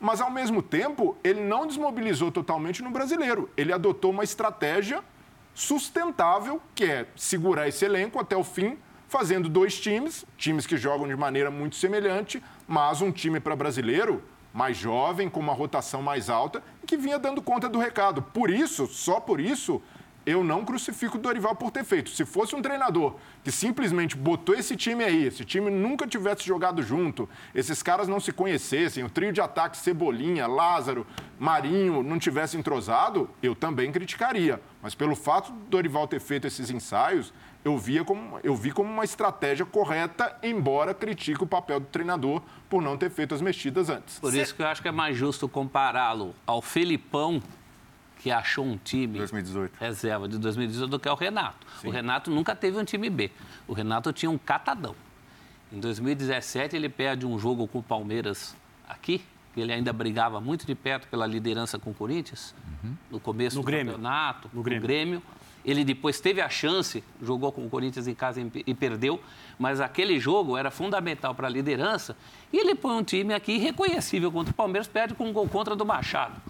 mas, ao mesmo tempo, ele não desmobilizou totalmente no brasileiro. Ele adotou uma estratégia sustentável, que é segurar esse elenco até o fim, fazendo dois times, times que jogam de maneira muito semelhante, mas um time para brasileiro mais jovem, com uma rotação mais alta, que vinha dando conta do recado. Por isso, só por isso, eu não crucifico o Dorival por ter feito. Se fosse um treinador que simplesmente botou esse time aí, esse time nunca tivesse jogado junto, esses caras não se conhecessem, o trio de ataque Cebolinha, Lázaro, Marinho não tivesse entrosado, eu também criticaria. Mas pelo fato do Dorival ter feito esses ensaios, eu, via como, eu vi como uma estratégia correta, embora critique o papel do treinador por não ter feito as mexidas antes. Por isso que eu acho que é mais justo compará-lo ao Felipão que achou um time 2018. reserva de 2018 do que é o Renato. Sim. O Renato nunca teve um time B. O Renato tinha um catadão. Em 2017 ele perde um jogo com o Palmeiras aqui, que ele ainda brigava muito de perto pela liderança com o Corinthians, uhum. no começo no do Grêmio. campeonato, no Grêmio. no Grêmio. Ele depois teve a chance, jogou com o Corinthians em casa e perdeu, mas aquele jogo era fundamental para a liderança. E ele põe um time aqui irreconhecível contra o Palmeiras, perde com um gol contra do Machado.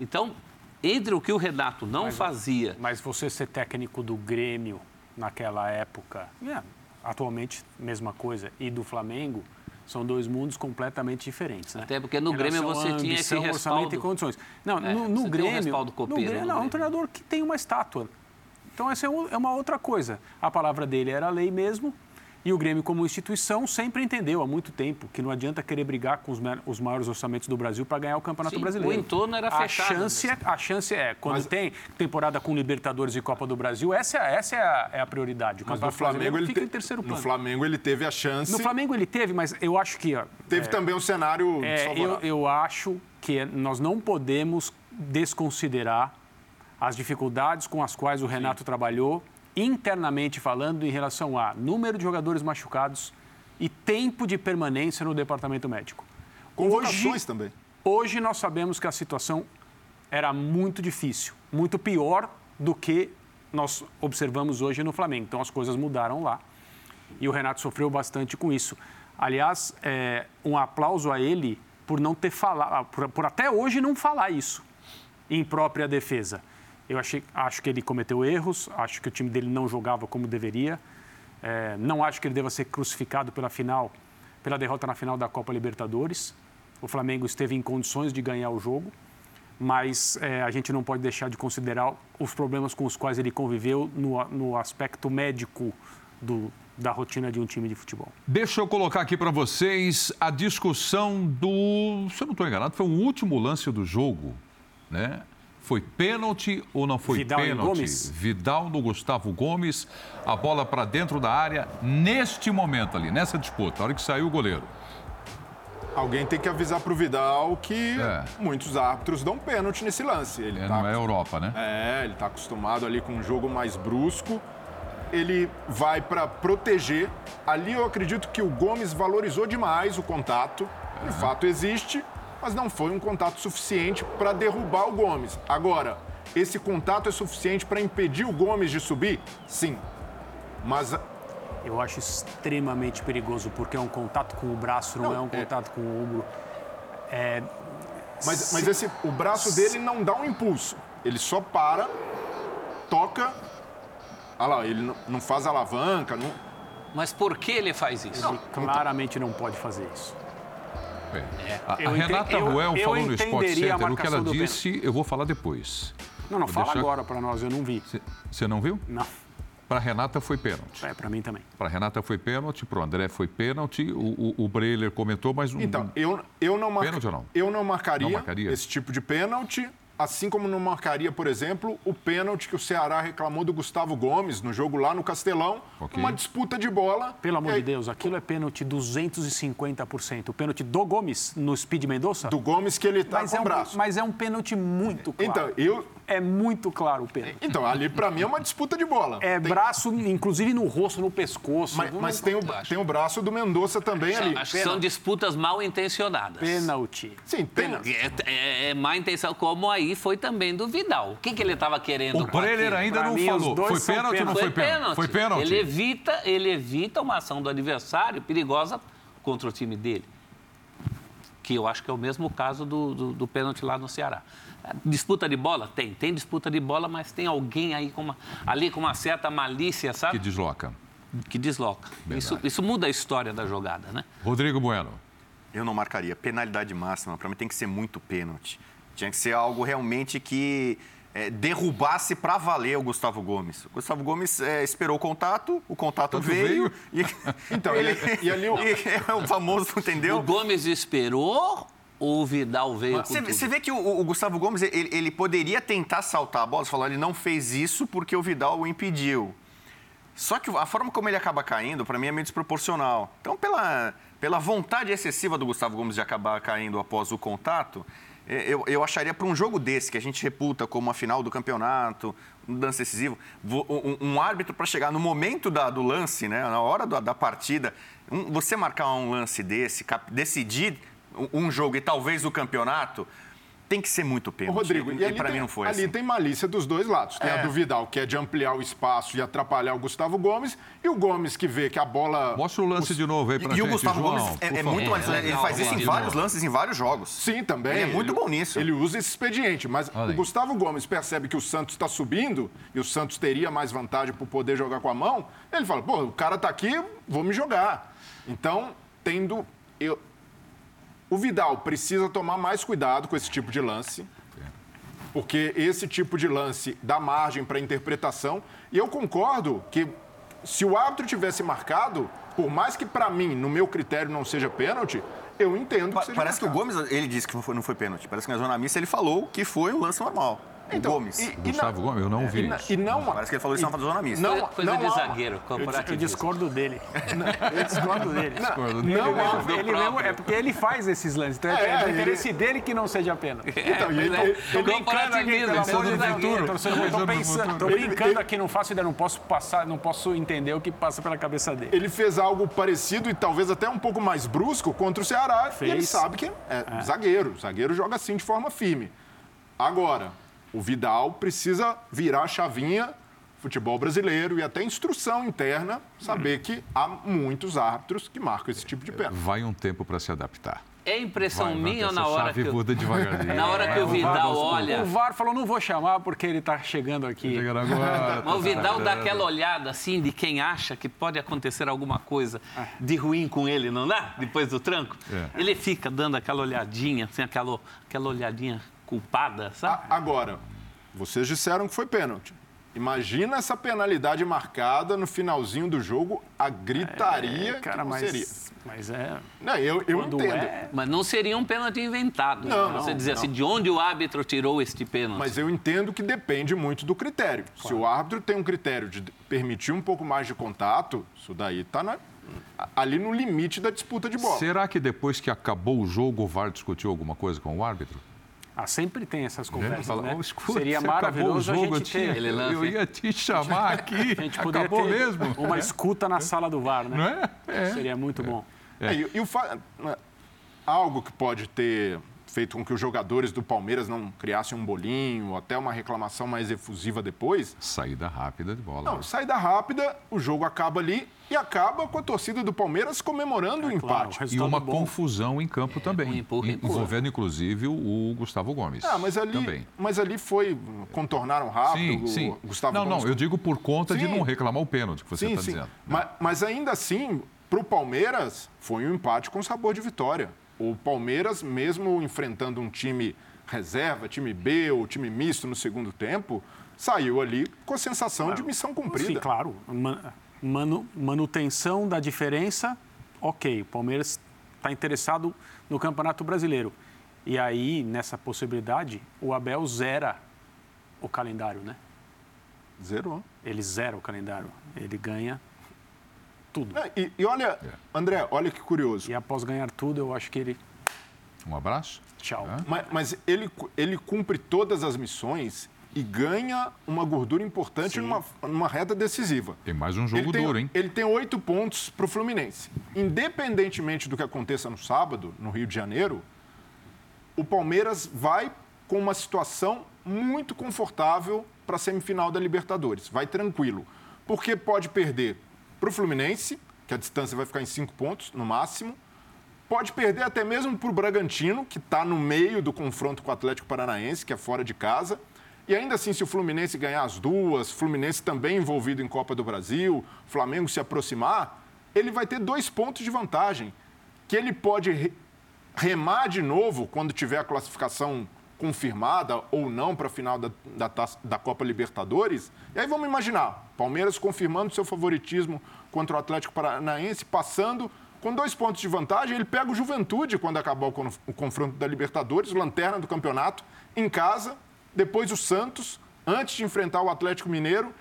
Então, entre o que o Renato não mas, fazia. Mas você ser técnico do Grêmio naquela época, é, atualmente, mesma coisa, e do Flamengo, são dois mundos completamente diferentes, né? Até porque no Grêmio você tinha esse respaldo. orçamento e condições. Não, é, no, no Grêmio, um copeiro, no Grêmio, não, é um treinador que tem uma estátua. Então essa é, é uma outra coisa. A palavra dele era lei mesmo, e o Grêmio, como instituição, sempre entendeu há muito tempo que não adianta querer brigar com os, maiores orçamentos do Brasil para ganhar o Campeonato Sim, Brasileiro. O entorno era a fechado. Chance é, a chance é, quando Mas... tem temporada com Libertadores e Copa do Brasil, essa, é, essa é, a, é a prioridade. O mas no Flamengo ele fica te... em terceiro plano. No Flamengo ele teve a chance. No Flamengo ele teve, mas eu acho que. Ó, teve é, também um cenário. É, eu, eu acho que nós não podemos desconsiderar as dificuldades com as quais o Renato Sim. trabalhou internamente falando em relação a número de jogadores machucados e tempo de permanência no departamento médico. Convocações hoje, também. Hoje nós sabemos que a situação era muito difícil, muito pior do que nós observamos hoje no Flamengo. Então as coisas mudaram lá e o Renato sofreu bastante com isso. Aliás, é, um aplauso a ele por não ter falado, por, por até hoje não falar isso em própria defesa. Eu achei, acho que ele cometeu erros, acho que o time dele não jogava como deveria. É, não acho que ele deva ser crucificado pela final, pela derrota na final da Copa Libertadores. O Flamengo esteve em condições de ganhar o jogo, mas é, a gente não pode deixar de considerar os problemas com os quais ele conviveu no, no aspecto médico do, da rotina de um time de futebol. Deixa eu colocar aqui para vocês a discussão do. Se eu não estou enganado, foi o último lance do jogo, né? Foi pênalti ou não foi Vidal pênalti? Vidal no Gustavo Gomes, a bola para dentro da área, neste momento ali, nessa disputa, a hora que saiu o goleiro. Alguém tem que avisar para o Vidal que é. muitos árbitros dão pênalti nesse lance. Ele é, tá não é Europa, né? É, ele está acostumado ali com um jogo mais brusco. Ele vai para proteger. Ali eu acredito que o Gomes valorizou demais o contato. De fato existe, mas não foi um contato suficiente para derrubar o Gomes. Agora, esse contato é suficiente para impedir o Gomes de subir? Sim. Mas eu acho extremamente perigoso, porque é um contato com o braço, não, não é um é... contato com o ombro. É... Mas, mas esse, o braço dele não dá um impulso. Ele só para, toca. Olha lá, ele não faz alavanca. Não... Mas por que ele faz isso? Ele claramente não pode fazer isso. É. A, a Renata Ruel falou no Sport Center, o que ela disse, eu vou falar depois. Não, não, vou fala deixar... agora para nós, eu não vi. Você não viu? Não. Para Renata foi pênalti. É, para mim também. Para Renata foi pênalti, para o André foi pênalti. O, o, o Breiler comentou, mas um. Então, eu, eu não, mar... pênalti ou não? Eu não marcaria, não marcaria esse tipo de pênalti. Assim como não marcaria, por exemplo, o pênalti que o Ceará reclamou do Gustavo Gomes no jogo lá no Castelão, okay. uma disputa de bola. Pelo amor de Deus, aquilo é pênalti 250%. O pênalti do Gomes no Speed Mendonça? Do Gomes que ele tá mas com é um, braço. Mas é um pênalti muito claro. Então, eu, é muito claro o pênalti. Então, ali para mim é uma disputa de bola. É tem... braço, inclusive no rosto, no pescoço. Mas, mas tem, o, tem o braço do Mendonça também acho, ali. Acho que são disputas mal intencionadas. Pênalti. Sim, pênalti. É, é, é má intenção, como aí foi também do Vidal. O que, que ele estava querendo? O Breyer ainda pra não mim, falou. Foi pênalti ou não foi pênalti? Foi pênalti. Ele evita, ele evita uma ação do adversário perigosa contra o time dele. Que eu acho que é o mesmo caso do, do, do pênalti lá no Ceará. Disputa de bola? Tem. Tem disputa de bola, mas tem alguém aí com uma, ali com uma certa malícia, sabe? Que desloca. Que desloca. Isso, isso muda a história da jogada, né? Rodrigo Bueno. Eu não marcaria. Penalidade máxima. Para mim tem que ser muito pênalti. Tinha que ser algo realmente que é, derrubasse para valer o Gustavo Gomes. O Gustavo Gomes é, esperou o contato, o contato veio, veio. E, (laughs) então, ele, e ali o... (laughs) e é o famoso, entendeu? O Gomes esperou ou o Vidal veio você, você vê que o, o Gustavo Gomes, ele, ele, poderia tentar saltar a bola, você falou, ele não fez isso porque o Vidal o impediu. Só que a forma como ele acaba caindo, para mim, é meio desproporcional. Então, pela, pela vontade excessiva do Gustavo Gomes de acabar caindo após o contato, eu, eu acharia para um jogo desse, que a gente reputa como a final do campeonato, um lance decisivo, um, um árbitro para chegar no momento da, do lance, né, na hora da, da partida, um, você marcar um lance desse, cap, decidir um jogo e talvez o campeonato, tem que ser muito pênalti. Rodrigo, e, e para mim não foi ali assim. tem malícia dos dois lados. Tem é. a do Vidal, que é de ampliar o espaço e atrapalhar o Gustavo Gomes, e o Gomes que vê que a bola... Mostra o lance o... de novo aí pra e, gente, E o Gustavo João, Gomes é, é muito mais... É, ele faz isso em vários lances, em vários jogos. Sim, também. Ele é muito ele, bom nisso. Ele usa esse expediente, mas o Gustavo Gomes percebe que o Santos está subindo e o Santos teria mais vantagem por poder jogar com a mão, ele fala, pô, o cara tá aqui, vou me jogar. Então, tendo... Eu, o Vidal precisa tomar mais cuidado com esse tipo de lance porque esse tipo de lance dá margem para interpretação. E eu concordo que se o árbitro tivesse marcado, por mais que para mim, no meu critério, não seja pênalti, eu entendo que pa seja Parece marcado. que o Gomes, ele disse que não foi, não foi pênalti. Parece que na zona mista ele falou que foi um lance normal. Então, Gomes. E, e Gustavo Gomes, eu não é, vi e, isso. E não, Parece que ele falou isso na zona mista. Não, coisa não de zagueiro, eu, (laughs) eu discordo dele. eu discordo dele. Discordo dele. Não, não ele mesmo, é porque ele faz esses lances. Então é, é, é interesse ele... dele que não seja pena. Então, ele, ele, ele, brincando aqui, pelo amor de Deus. Tô, pensando, tô brincando aqui, não faço ideia, não posso passar, não posso entender o que passa pela cabeça dele. Ele fez algo parecido e talvez até um pouco mais brusco contra o Ceará. Fez. E ele sabe que é, zagueiro. Zagueiro joga assim de forma firme. Agora, o Vidal precisa virar a chavinha futebol brasileiro e até instrução interna saber que há muitos árbitros que marcam esse tipo de pena. Vai um tempo para se adaptar. É impressão vai, minha ou na hora que muda devagarinho. (laughs) na hora que o Vidal o olha, o VAR falou não vou chamar porque ele está chegando aqui. Chegando agora. (laughs) Mas o Vidal dá aquela olhada assim de quem acha que pode acontecer alguma coisa de ruim com ele, não dá? Depois do tranco, é. ele fica dando aquela olhadinha, assim, aquela aquela olhadinha culpada, sabe? Agora, vocês disseram que foi pênalti. Imagina essa penalidade marcada no finalzinho do jogo, a gritaria é, cara, que mas, seria. Mas é. Não, eu, eu entendo. É... Mas não seria um pênalti inventado. Não, né? Você dizer assim, de onde o árbitro tirou este pênalti? Mas eu entendo que depende muito do critério. Claro. Se o árbitro tem um critério de permitir um pouco mais de contato, isso daí está na, ali no limite da disputa de bola. Será que depois que acabou o jogo o VAR discutiu alguma coisa com o árbitro? Ah, sempre tem essas conversas, fala, né? Oh, escuta, Seria maravilhoso jogo, a gente ter... Ele eu ia te chamar (laughs) aqui, a gente acabou ter mesmo. Uma escuta na sala do VAR, né? Não é? é. Seria muito bom. É. E, e o fa... algo que pode ter feito com que os jogadores do Palmeiras não criassem um bolinho, ou até uma reclamação mais efusiva depois. Saída rápida de bola. Não, saída rápida, o jogo acaba ali e acaba com a torcida do Palmeiras comemorando é, o empate. Claro, o e uma bom. confusão em campo é, também, um empurra, empurra. envolvendo inclusive o Gustavo Gomes. Ah, mas ali, também. mas ali foi contornaram rápido. Sim, sim. Gustavo não, Gomes. não, eu digo por conta sim. de não reclamar o pênalti que você está dizendo. Mas, mas ainda assim, para o Palmeiras, foi um empate com sabor de vitória. O Palmeiras, mesmo enfrentando um time reserva, time B ou time misto no segundo tempo, saiu ali com a sensação claro. de missão cumprida. Sim, claro. Manu, manutenção da diferença, ok. O Palmeiras está interessado no Campeonato Brasileiro. E aí, nessa possibilidade, o Abel zera o calendário, né? Zerou. Ele zera o calendário. Ele ganha tudo. É, e, e, olha, André, olha que curioso. E após ganhar tudo, eu acho que ele. Um abraço. Tchau. É. Mas, mas, ele, ele cumpre todas as missões e ganha uma gordura importante numa, numa reta decisiva. Tem mais um jogo tem, duro, hein? Ele tem oito pontos para o Fluminense. Independentemente do que aconteça no sábado, no Rio de Janeiro, o Palmeiras vai com uma situação muito confortável para a semifinal da Libertadores. Vai tranquilo. Porque pode perder para o Fluminense, que a distância vai ficar em cinco pontos no máximo. Pode perder até mesmo para o Bragantino, que está no meio do confronto com o Atlético Paranaense, que é fora de casa. E ainda assim, se o Fluminense ganhar as duas, Fluminense também envolvido em Copa do Brasil, Flamengo se aproximar, ele vai ter dois pontos de vantagem, que ele pode remar de novo quando tiver a classificação confirmada ou não para a final da, da, da, Copa Libertadores. E aí vamos imaginar, Palmeiras confirmando seu favoritismo contra o Atlético Paranaense, passando com dois pontos de vantagem, ele pega o Juventude quando acabar o, o confronto da Libertadores, lanterna do campeonato, em casa, depois o Santos, antes de enfrentar o Atlético Mineiro,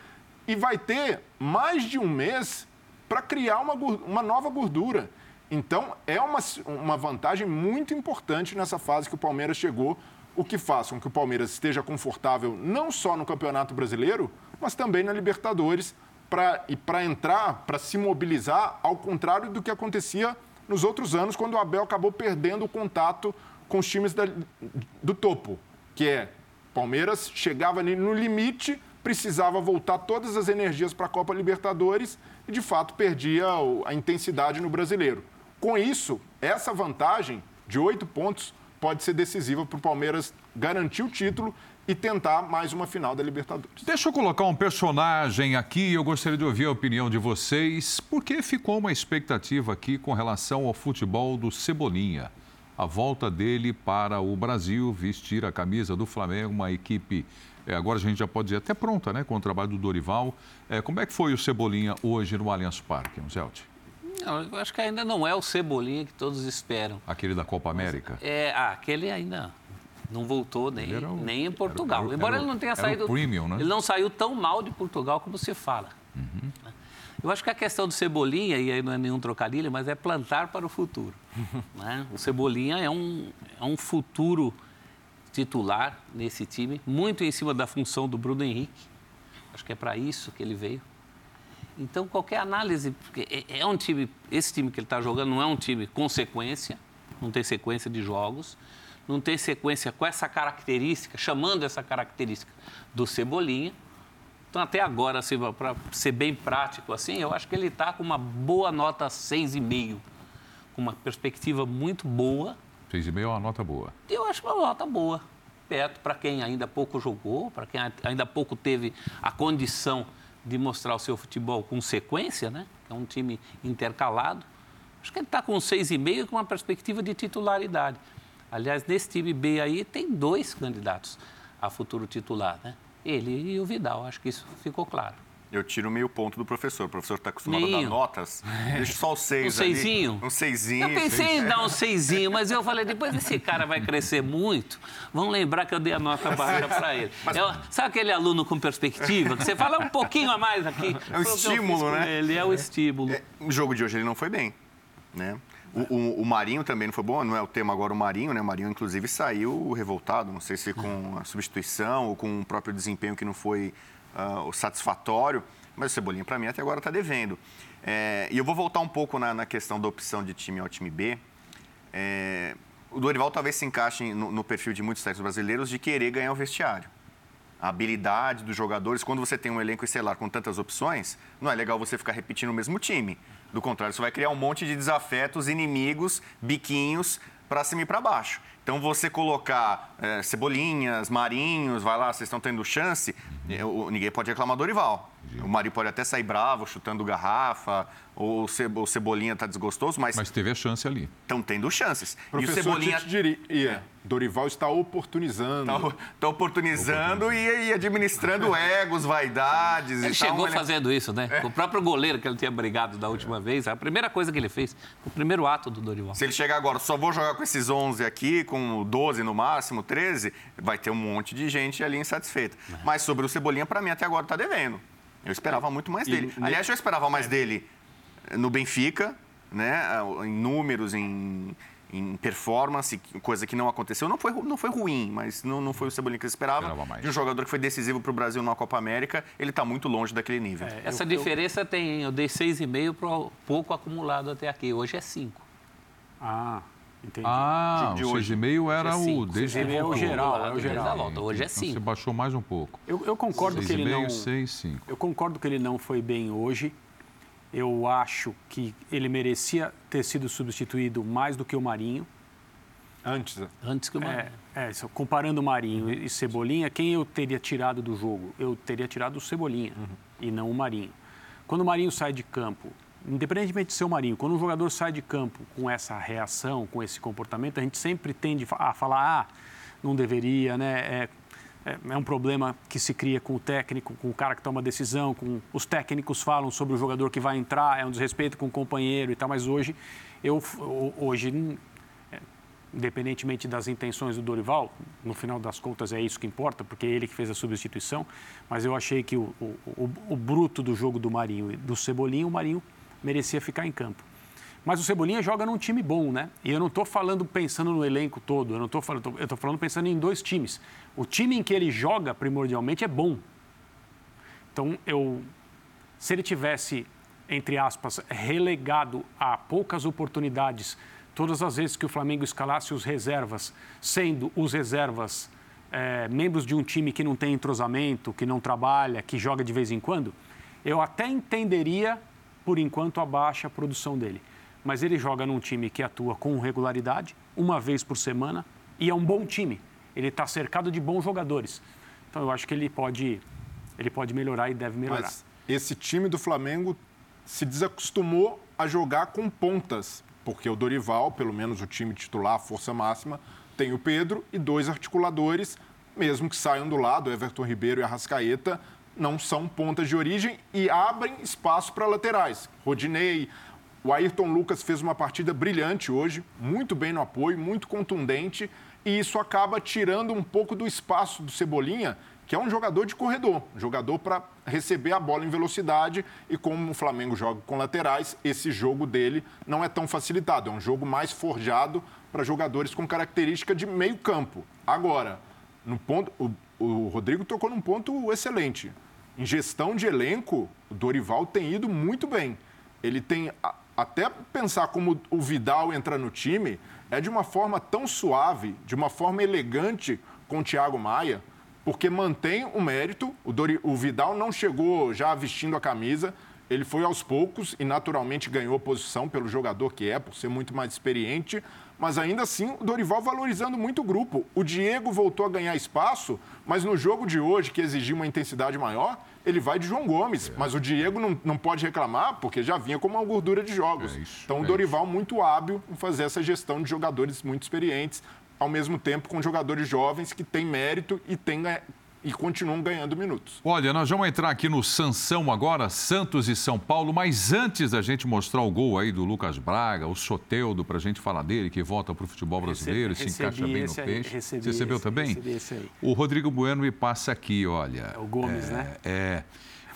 e vai ter mais de um mês para criar uma, uma nova gordura. Então, é uma, uma vantagem muito importante nessa fase que o Palmeiras chegou, o que faz com que o Palmeiras esteja confortável não só no Campeonato Brasileiro, mas também na Libertadores, pra, e para entrar, para se mobilizar, ao contrário do que acontecia nos outros anos, quando o Abel acabou perdendo o contato com os times da, do topo, que é Palmeiras chegava no limite, precisava voltar todas as energias para a Copa Libertadores e, de fato, perdia a intensidade no brasileiro. Com isso, essa vantagem de oito pontos pode ser decisiva para o Palmeiras garantir o título e tentar mais uma final da Libertadores. Deixa eu colocar um personagem aqui, eu gostaria de ouvir a opinião de vocês, porque ficou uma expectativa aqui com relação ao futebol do Cebolinha. A volta dele para o Brasil, vestir a camisa do Flamengo, uma equipe, é, agora a gente já pode dizer, até pronta, né, com o trabalho do Dorival. É, como é que foi o Cebolinha hoje no Allianz Parque, Zelt? Não, eu acho que ainda não é o Cebolinha que todos esperam. Aquele da Copa América? É, ah, aquele ainda não voltou nem, o, nem em Portugal. Era, era, Embora ele não tenha saído. Premium, né? Ele não saiu tão mal de Portugal como se fala. Uhum. Eu acho que a questão do Cebolinha, e aí não é nenhum trocadilho, mas é plantar para o futuro. (laughs) né? O Cebolinha é um, é um futuro titular nesse time, muito em cima da função do Bruno Henrique. Acho que é para isso que ele veio. Então, qualquer análise, porque é, é um time, esse time que ele está jogando não é um time com sequência, não tem sequência de jogos, não tem sequência com essa característica, chamando essa característica do Cebolinha. Então, até agora, assim, para ser bem prático, assim, eu acho que ele está com uma boa nota 6,5, com uma perspectiva muito boa. 6,5 é uma nota boa. Eu acho uma nota boa, perto para quem ainda pouco jogou, para quem ainda pouco teve a condição de mostrar o seu futebol com sequência, né? É um time intercalado. Acho que ele está com 6,5 com uma perspectiva de titularidade. Aliás, nesse time B aí tem dois candidatos a futuro titular, né? Ele e o Vidal, acho que isso ficou claro. Eu tiro meio ponto do professor. O professor está acostumado Meio. a dar notas. (laughs) Deixa só o seis um ali. Seisinho? Um seisinho. Eu pensei seis. em dar um seisinho, mas eu falei, depois esse cara vai crescer muito, vamos lembrar que eu dei a nota baixa para ele. (laughs) Eu, sabe aquele aluno com perspectiva? Que você fala um pouquinho a mais aqui. É o estímulo, né? Ele é o estímulo. É, o jogo de hoje ele não foi bem, né? O, o, o, Marinho também não foi bom, não é o tema agora o Marinho, né? O Marinho, inclusive, saiu revoltado, não sei se com a substituição ou com o próprio desempenho que não foi uh, satisfatório. Mas o Cebolinha, para mim, até agora está devendo. É, e eu vou voltar um pouco na, na, questão da opção de time ao time B. É, o Dorival talvez se encaixe no, no perfil de muitos técnicos brasileiros de querer ganhar o vestiário. A habilidade dos jogadores, quando você tem um elenco estelar com tantas opções, não é legal você ficar repetindo o mesmo time. Do contrário, você vai criar um monte de desafetos, inimigos, biquinhos para cima e para baixo. Então, você colocar é, cebolinhas, marinhos, vai lá, vocês estão tendo chance, uhum. ninguém pode reclamar do Dorival. O Marinho pode até sair bravo, chutando garrafa, ou o Cebolinha está desgostoso, mas... Mas teve a chance ali. Estão tendo chances. Professor, e o Cebolinha... Te diria, é. Dorival está oportunizando. Está tá oportunizando e, e, administrando (laughs) egos, vaidades ele e chegou fazendo isso, né? É. O próprio goleiro que ele tinha brigado da última é. vez, a primeira coisa que ele fez, o primeiro ato do Dorival. Se ele chegar agora, só vou jogar com esses 11 aqui, com 12 no máximo, 13, vai ter um monte de gente ali insatisfeita. É. Mas sobre o Cebolinha, para mim, até agora está devendo. Eu esperava muito mais dele. E, Aliás, eu esperava mais dele no Benfica, né? em números, em, em performance, coisa que não aconteceu. Não foi, não foi ruim, mas não, não foi o Cebolinha que eu esperava. esperava de um jogador que foi decisivo para o Brasil na Copa América, ele está muito longe daquele nível. É, essa eu, diferença eu... tem, eu dei 6,5 para pouco acumulado até aqui. Hoje é 5. Ah, Entendi. Ah, de, de o 6,5 era é o desde é o geral, é o geral. Volta. Hoje é 5. Então você baixou mais um pouco. Eu, eu concordo que ele não 6, 5. Eu concordo que ele não foi bem hoje. Eu acho que ele merecia ter sido substituído mais do que o Marinho. Antes. Né? Antes que o Marinho. É, é, comparando o Marinho e Cebolinha, quem eu teria tirado do jogo? Eu teria tirado o Cebolinha uhum. e não o Marinho. Quando o Marinho sai de campo independentemente de ser o Marinho, quando um jogador sai de campo com essa reação, com esse comportamento, a gente sempre tende a falar, ah, não deveria, né? É, é, é um problema que se cria com o técnico, com o cara que toma decisão, com os técnicos falam sobre o jogador que vai entrar, é um desrespeito com o companheiro e tal, mas hoje, eu, hoje é, independentemente das intenções do Dorival, no final das contas é isso que importa, porque é ele que fez a substituição, mas eu achei que o, o, o, o bruto do jogo do Marinho e do Cebolinha, o Marinho merecia ficar em campo. Mas o Cebolinha joga num time bom, né? E eu não estou falando pensando no elenco todo, eu não estou falando, eu estou falando pensando em dois times. O time em que ele joga primordialmente é bom. Então, eu, se ele tivesse, entre aspas, relegado a poucas oportunidades, todas as vezes que o Flamengo escalasse os reservas, sendo os reservas é, membros de um time que não tem entrosamento, que não trabalha, que joga de vez em quando, eu até entenderia, por enquanto, a baixa produção dele mas ele joga num time que atua com regularidade, uma vez por semana, e é um bom time. Ele está cercado de bons jogadores. Então eu acho que ele pode, ele pode melhorar e deve melhorar. Mas esse time do Flamengo se desacostumou a jogar com pontas, porque o Dorival, pelo menos o time titular, força máxima, tem o Pedro e dois articuladores, mesmo que saiam do lado, Everton Ribeiro e Arrascaeta, não são pontas de origem e abrem espaço para laterais. Rodinei, o Ayrton Lucas fez uma partida brilhante hoje, muito bem no apoio, muito contundente, e isso acaba tirando um pouco do espaço do Cebolinha, que é um jogador de corredor, um jogador para receber a bola em velocidade e como o Flamengo joga com laterais, esse jogo dele não é tão facilitado, é um jogo mais forjado para jogadores com característica de meio campo. Agora, no ponto, o, o Rodrigo tocou num ponto excelente. Em gestão de elenco, o Dorival tem ido muito bem. Ele tem até pensar como o Vidal entra no time é de uma forma tão suave, de uma forma elegante com o Thiago Maia, porque mantém o mérito. O, Dori, o Vidal não chegou já vestindo a camisa, ele foi aos poucos e naturalmente ganhou posição pelo jogador que é, por ser muito mais experiente. Mas ainda assim, o Dorival valorizando muito o grupo. O Diego voltou a ganhar espaço, mas no jogo de hoje, que exigiu uma intensidade maior, ele vai de João Gomes. É. Mas o Diego não, não pode reclamar, porque já vinha com uma gordura de jogos. É isso, então, o é Dorival isso. muito hábil em fazer essa gestão de jogadores muito experientes, ao mesmo tempo com jogadores jovens que têm mérito e têm é, e continuam ganhando minutos. Olha, nós vamos entrar aqui no Sansão agora, Santos e São Paulo, mas antes da gente mostrar o gol aí do Lucas Braga, o Soteudo, para a gente falar dele, que volta para o futebol brasileiro e se encaixa bem no aí, peixe. Recebi Você recebeu esse, também? Recebi esse aí. O Rodrigo Bueno me passa aqui, olha. É o Gomes, é, né? É.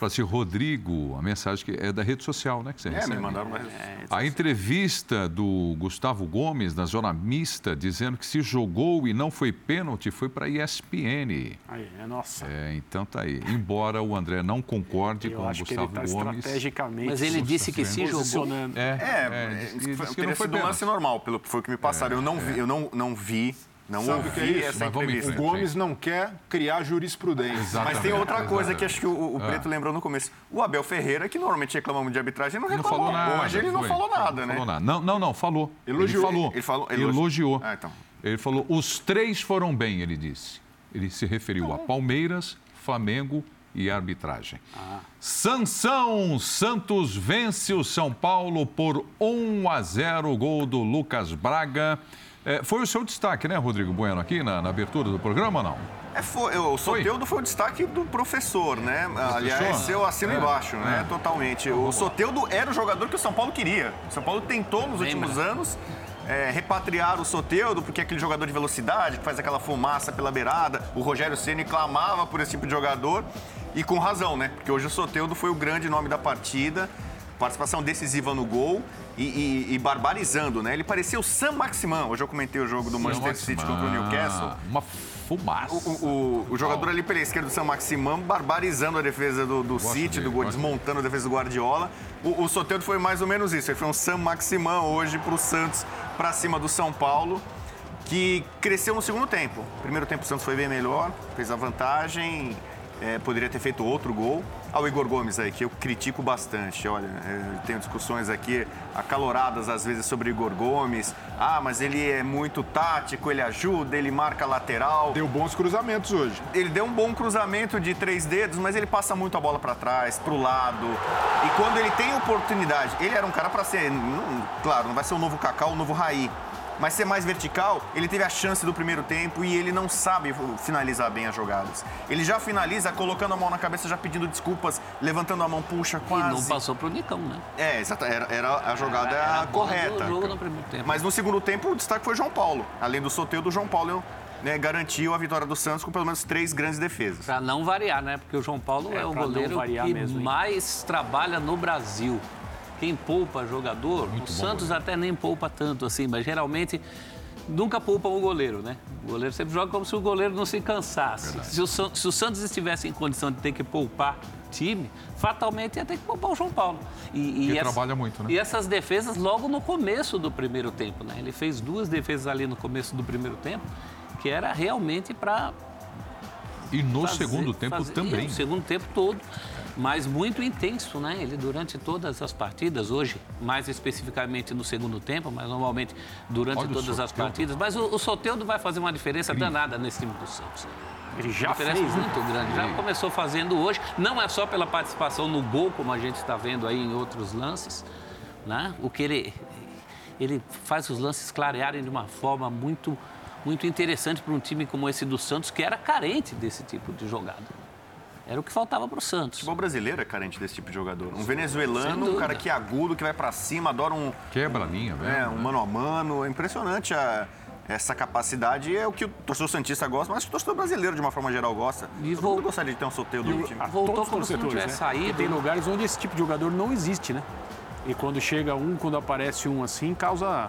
Fala assim, Rodrigo, a mensagem que é da rede social, né? Que você é, recebe. me mandaram uma é, A entrevista do Gustavo Gomes na zona mista, dizendo que se jogou e não foi pênalti, foi para a ESPN. Aí, é nossa. É, então tá aí. Embora o André não concorde Eu com o Gustavo tá Gomes. Estrategicamente. Mas ele disse que se jogou. É, é, é, é foi, que não foi um lance normal, pelo que foi que me passaram. eu não vi, eu não, não vi não Sabe ouvi que é isso? essa entrevista. O Gomes não quer criar jurisprudência. Exatamente. Mas tem outra coisa que acho que o, o Preto é. lembrou no começo. O Abel Ferreira, que normalmente reclama muito de arbitragem, não reclamou. Não falou nada. Hoje ele não falou nada, não né? Falou nada. Não, não, não, falou. Elogiou. Ele falou. Ele falou, elogiou. elogiou. Ah, então. Ele falou, os três foram bem, ele disse. Ele se referiu a Palmeiras, Flamengo e arbitragem. Ah. Sansão Santos vence o São Paulo por 1 a 0, gol do Lucas Braga. É, foi o seu destaque, né, Rodrigo Bueno, aqui na, na abertura do programa, não? É, foi, o Soteudo foi o destaque do professor, né? Professor? Aliás, eu assino é, embaixo, né? É. Totalmente. O Soteudo era o jogador que o São Paulo queria. O São Paulo tentou nos Lembra. últimos anos é, repatriar o Soteudo, porque é aquele jogador de velocidade, que faz aquela fumaça pela beirada. O Rogério Ceni clamava por esse tipo de jogador. E com razão, né? Porque hoje o Soteudo foi o grande nome da partida participação decisiva no gol e, e, e, barbarizando, né? Ele parecia o Sam Maximão. Hoje eu comentei o jogo do Sam Manchester Maximão. City contra o Newcastle. Uma fumaça. O, o, o jogador ali pela esquerda do Sam Maximão, barbarizando a defesa do, do City, dele, do, desmontando a defesa do Guardiola. O, o Soteldo foi mais ou menos isso. Ele foi um Sam Maximão hoje para o Santos, para cima do São Paulo que cresceu no segundo tempo. Primeiro tempo o Santos foi bem melhor, fez a vantagem, é, poderia ter feito outro gol. Ao Igor Gomes aí, que eu critico bastante. Olha, eu tenho discussões aqui acaloradas às vezes sobre o Igor Gomes. Ah, mas ele é muito tático, ele ajuda, ele marca lateral. Deu bons cruzamentos hoje. Ele deu um bom cruzamento de três dedos, mas ele passa muito a bola para trás, para o lado. E quando ele tem oportunidade, ele era um cara para ser, não, claro, não vai ser o novo Cacau, o novo Raí mas ser mais vertical, ele teve a chance do primeiro tempo e ele não sabe finalizar bem as jogadas. Ele já finaliza colocando a mão na cabeça, já pedindo desculpas, levantando a mão, puxa, quase. E não passou pro Nicão, né? É, exato, era, era a jogada era, era correta. jogo no primeiro tempo. Mas no segundo tempo o destaque foi João Paulo. Além do sorteio do João Paulo, né, garantiu a vitória do Santos com pelo menos três grandes defesas. Para não variar, né? Porque o João Paulo é, é o goleiro que mesmo, mais trabalha no Brasil. Quem poupa jogador, Muito o Santos goleiro. até nem poupa tanto assim, mas geralmente nunca poupa o goleiro, né? O goleiro sempre joga como se o goleiro não se cansasse. Se o, se o, Santos estivesse em condição de ter que poupar time, fatalmente ia ter que poupar o João Paulo. E, e essa, trabalha muito, né? E essas defesas logo no começo do primeiro tempo, né? Ele fez duas defesas ali no começo do primeiro tempo que era realmente para. E no fazer, segundo tempo fazer, também. No segundo tempo todo, mas muito intenso, né? Ele durante todas as partidas, hoje, mais especificamente no segundo tempo, mas normalmente durante Olha todas as partidas. Mas o, o Soteudo vai fazer uma diferença danada nesse time do Santos. Ele já fez né? muito grande, já começou fazendo hoje. Não é só pela participação no gol, como a gente está vendo aí em outros lances, né? O que ele ele faz os lances clarearem de uma forma muito muito interessante para um time como esse do Santos, que era carente desse tipo de jogada. Era o que faltava para o Santos. O futebol brasileiro é carente desse tipo de jogador. Um venezuelano, um cara que é agudo, que vai para cima, adora um... Quebra a linha, velho. É, um mano a mano. É impressionante a, essa capacidade. É o que o torcedor Santista gosta, mas o torcedor brasileiro, de uma forma geral, gosta. E Todo gostaria de ter um sorteio do time. Voltou como se não tivesse né? saído. tem lugares onde esse tipo de jogador não existe, né? E quando chega um, quando aparece um assim, causa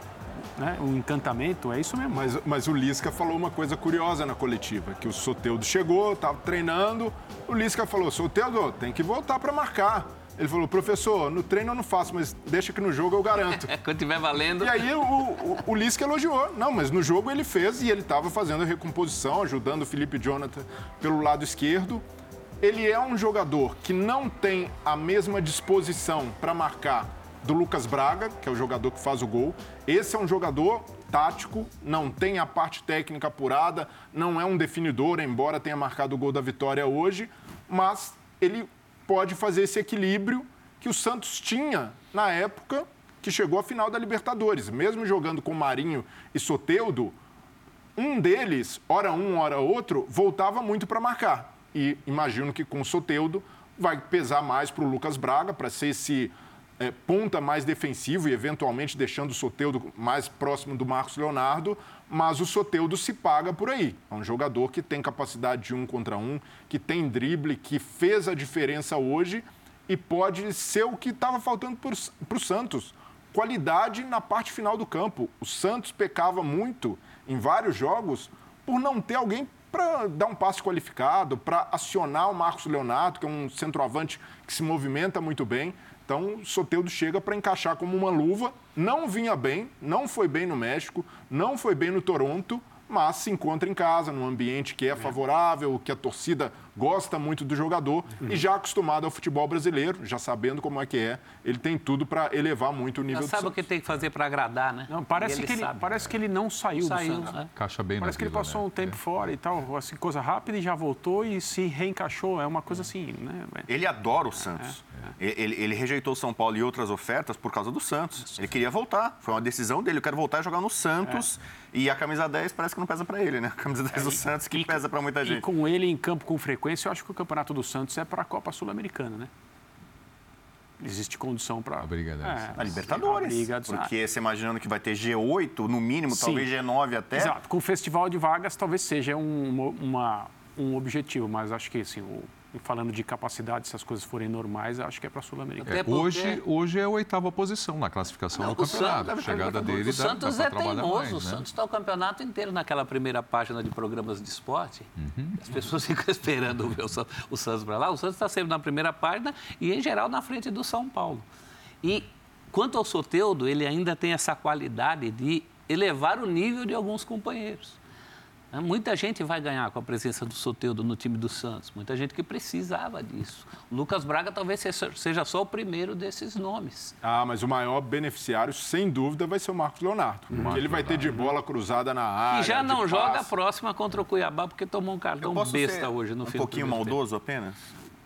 né? um encantamento, é isso mesmo. Mas, mas o Lisca falou uma coisa curiosa na coletiva, que o Soteudo chegou, estava treinando, o Lisca falou, Soteudo, tem que voltar para marcar. Ele falou, professor, no treino eu não faço, mas deixa que no jogo eu garanto. (laughs) Quando estiver valendo. E aí o, o, o Lisca elogiou. Não, mas no jogo ele fez e ele estava fazendo a recomposição, ajudando o Felipe Jonathan pelo lado esquerdo. Ele é um jogador que não tem a mesma disposição para marcar do Lucas Braga, que é o jogador que faz o gol. Esse é um jogador tático, não tem a parte técnica apurada, não é um definidor, embora tenha marcado o gol da vitória hoje, mas ele pode fazer esse equilíbrio que o Santos tinha na época que chegou à final da Libertadores. Mesmo jogando com Marinho e Soteudo, um deles, hora um, hora outro, voltava muito para marcar. E imagino que com o Soteudo vai pesar mais para o Lucas Braga, para ser esse é, ponta mais defensivo e eventualmente deixando o Soteudo mais próximo do Marcos Leonardo, mas o Soteudo se paga por aí. É um jogador que tem capacidade de um contra um, que tem drible, que fez a diferença hoje e pode ser o que estava faltando para o Santos. Qualidade na parte final do campo. O Santos pecava muito em vários jogos por não ter alguém para dar um passe qualificado, para acionar o Marcos Leonardo, que é um centroavante que se movimenta muito bem. Então, o Soteudo chega para encaixar como uma luva. Não vinha bem, não foi bem no México, não foi bem no Toronto, mas se encontra em casa, num ambiente que é favorável, que a torcida gosta muito do jogador uhum. e já acostumado ao futebol brasileiro, já sabendo como é que é, ele tem tudo para elevar muito o nível já sabe o que tem que fazer para agradar, né? Não, parece, que ele, parece que ele não saiu, saiu do Santos. Né? Caixa bem Parece que ele passou né? um tempo é. fora e tal, assim, coisa rápida e já voltou e se reencaixou. É uma coisa assim, né? Ele adora o Santos. É, é. Ele, ele, rejeitou o São Paulo e outras ofertas por causa do Santos. Ele queria voltar. Foi uma decisão dele. Eu quero voltar a jogar no Santos. É. E a camisa 10 parece que não pesa para ele, né? A camisa 10 do é, Santos que e, pesa para muita gente. E com ele em campo com frequência, eu acho que o campeonato do Santos é para a Copa Sul-Americana, né? Existe condição para. A briga é, a Libertadores. A briga porque você imaginando que vai ter G8, no mínimo, Sim. talvez G9 até. Exato. Com o festival de vagas, talvez seja um, uma, um objetivo, mas acho que assim, o, e falando de capacidade, se as coisas forem normais, acho que é para a Sul-Americana. É, hoje, hoje é a oitava posição na classificação não, do campeonato. Santos, chegada dele o Santos dá, dá é teimoso. Mais, né? O Santos está o campeonato inteiro naquela primeira página de programas de esporte. Uhum. As pessoas (laughs) ficam esperando ver o, o Santos para lá. O Santos está sempre na primeira página e, em geral, na frente do São Paulo. E quanto ao Soteudo, ele ainda tem essa qualidade de elevar o nível de alguns companheiros. Né? Muita gente vai ganhar com a presença do Soteudo no time do Santos, muita gente que precisava disso. O Lucas Braga talvez seja só o primeiro desses nomes. Ah, mas o maior beneficiário, sem dúvida, vai ser o Marcos Leonardo. Hum. Marcos ele vai ter de bola cruzada na área. E já não joga a próxima contra o Cuiabá porque tomou um cartão besta hoje no um Um pouquinho maldoso apenas?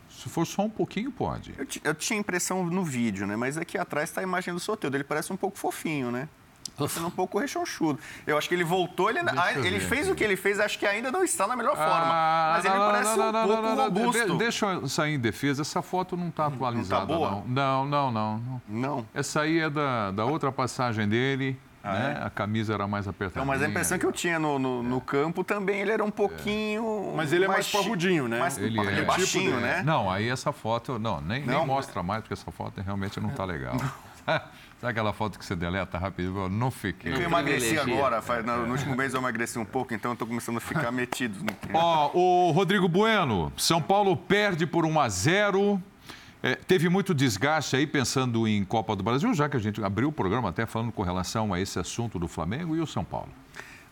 Se for só um pouquinho, pode. Eu, eu tinha impressão no vídeo, né? Mas aqui atrás está a imagem do Soteudo. Ele parece um pouco fofinho, né? Tá sendo um pouco rechonchudo. Eu acho que ele voltou, ele, ele fez o que ele fez, acho que ainda não está na melhor forma. Ah, mas ele não, parece não, um pouco robusto. De, deixa eu sair em defesa, essa foto não está atualizada. Não, tá boa? não. Não, não, não. Não. Essa aí é da, da outra passagem dele. Ah, né? é? A camisa era mais apertada. Não, mas a impressão que eu tinha no, no, no, campo também, ele era um pouquinho. Mas ele é mais, mais parrudinho, né? Mais, ele, é, é baixinho, tipo, né? Não, aí essa foto, não, nem, não, nem mostra mais, porque essa foto realmente não está legal. (laughs) Sabe aquela foto que você deleta rápido? Eu não fiquei. Eu emagreci agora. No, último mês eu emagreci um pouco, então eu estou começando a ficar (laughs) metido. Ó, oh, o Rodrigo Bueno, São Paulo perde por 1 a 0 é, teve muito desgaste aí pensando em Copa do Brasil, já que a gente abriu o programa até falando com relação a esse assunto do Flamengo e o São Paulo.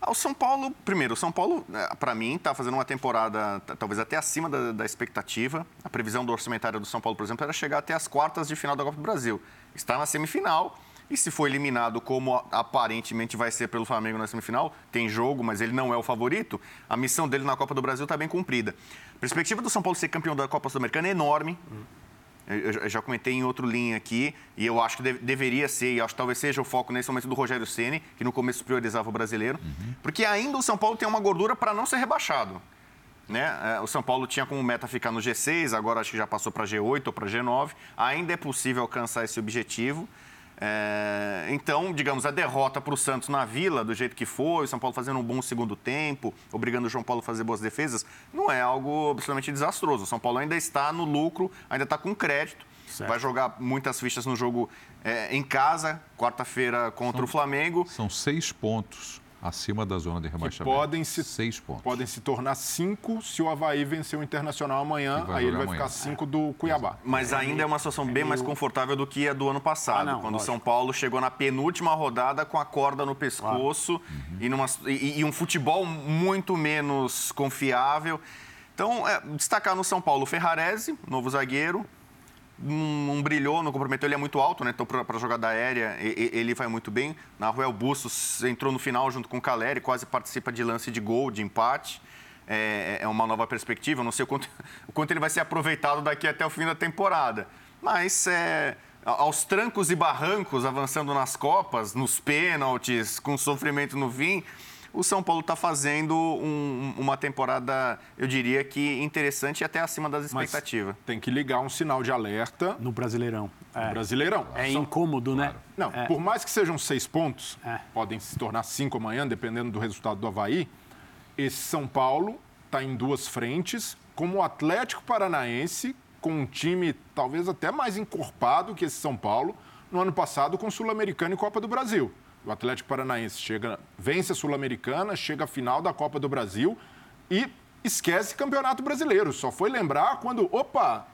Ah, o São Paulo, primeiro, o São Paulo, é, para mim, está fazendo uma temporada talvez até acima da, da, expectativa. A previsão do orçamentário do São Paulo, por exemplo, era chegar até as quartas de final da Copa do Brasil. Está na semifinal. E se for eliminado como aparentemente vai ser pelo Flamengo na semifinal, tem jogo, mas ele não é o favorito, a missão dele na Copa do Brasil está bem cumprida. A perspectiva do São Paulo ser campeão da Copa Sul-Americana é enorme. Eu já comentei em outro linha aqui, e eu acho que deveria ser, e acho que talvez seja o foco nesse momento do Rogério Ceni, que no começo priorizava o brasileiro, uhum. porque ainda o São Paulo tem uma gordura para não ser rebaixado. Né? É, o São Paulo tinha como meta ficar no G6, agora acho que já passou para G8 ou para G9. Ainda é possível alcançar esse objetivo. É, então, digamos, a derrota para o Santos na Vila, do jeito que foi, o São Paulo fazendo um bom segundo tempo, obrigando o João Paulo a fazer boas defesas, não é algo absolutamente desastroso. O São Paulo ainda está no lucro, ainda está com crédito, certo. vai jogar muitas fichas no jogo é, em casa, quarta-feira contra são, o Flamengo. São seis pontos acima da zona de rebaixamento. podem se, Seis pontos. Podem se tornar cinco se o Havaí vencer o Internacional amanhã, aí ele vai amanhã. ficar cinco do Cuiabá. Mas ainda é uma situação bem mais confortável do que a do ano passado, ah, não, quando o São Paulo chegou na penúltima rodada com a corda no pescoço uhum. e, numa, e, e, um futebol muito menos confiável. Então, é, destacar no São Paulo o Ferrarese, novo zagueiro, não, brilhou, não comprometeu, ele é muito alto, né? Então, para jogada aérea, ele vai muito bem. Na Ruel Bustos entrou no final junto com o Caleri, quase participa de lance de gol, de empate. É, é uma nova perspectiva, não sei o quanto, (laughs) o quanto ele vai ser aproveitado daqui até o fim da temporada. Mas é, aos trancos e barrancos, avançando nas Copas, nos pênaltis, com sofrimento no fim, o São Paulo está fazendo um, uma temporada, eu diria que interessante e até acima das expectativas. Mas tem que ligar um sinal de alerta. No Brasileirão. É. No Brasileirão. É São... incômodo, né? Não, é. por mais que sejam seis pontos, é. podem se tornar cinco amanhã, dependendo do resultado do Havaí, esse São Paulo está em duas frentes, como o Atlético Paranaense, com um time talvez até mais encorpado que esse São Paulo, no ano passado com Sul-Americano e Copa do Brasil. O Atlético Paranaense chega, vence a Sul-Americana, chega à final da Copa do Brasil e esquece Campeonato Brasileiro. Só foi lembrar quando, opa,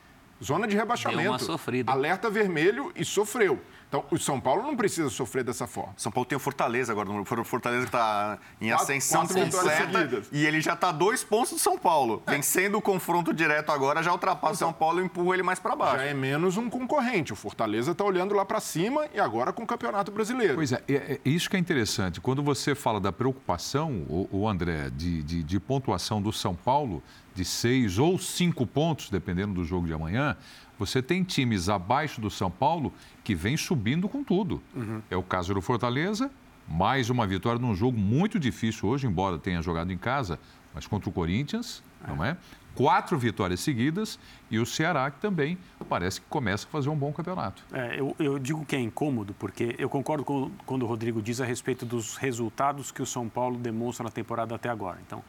zona de rebaixamento. Alerta vermelho e sofreu. Então, o São Paulo não precisa sofrer dessa forma. São Paulo tem o Fortaleza agora. O Fortaleza está em ascensão quatro, completa e ele já está dois pontos do São Paulo. É. Vencendo o confronto direto agora, já ultrapassa o então, São Paulo e empurra ele mais para baixo. Já é menos um concorrente. O Fortaleza está olhando lá para cima e agora com o Campeonato Brasileiro. Pois é, é, é, isso que é interessante. Quando você fala da preocupação, o, o André, de, de, de pontuação do São Paulo, de seis ou cinco pontos, dependendo do jogo de amanhã, você tem times abaixo do São Paulo que vem subindo com tudo. Uhum. É o caso do Fortaleza, mais uma vitória num jogo muito difícil hoje, embora tenha jogado em casa, mas contra o Corinthians, é. não é? Quatro vitórias seguidas e o Ceará que também parece que começa a fazer um bom campeonato. É, eu, eu, digo que é incômodo, porque eu concordo com quando o Rodrigo diz a respeito dos resultados que o São Paulo demonstra na temporada até agora. Então,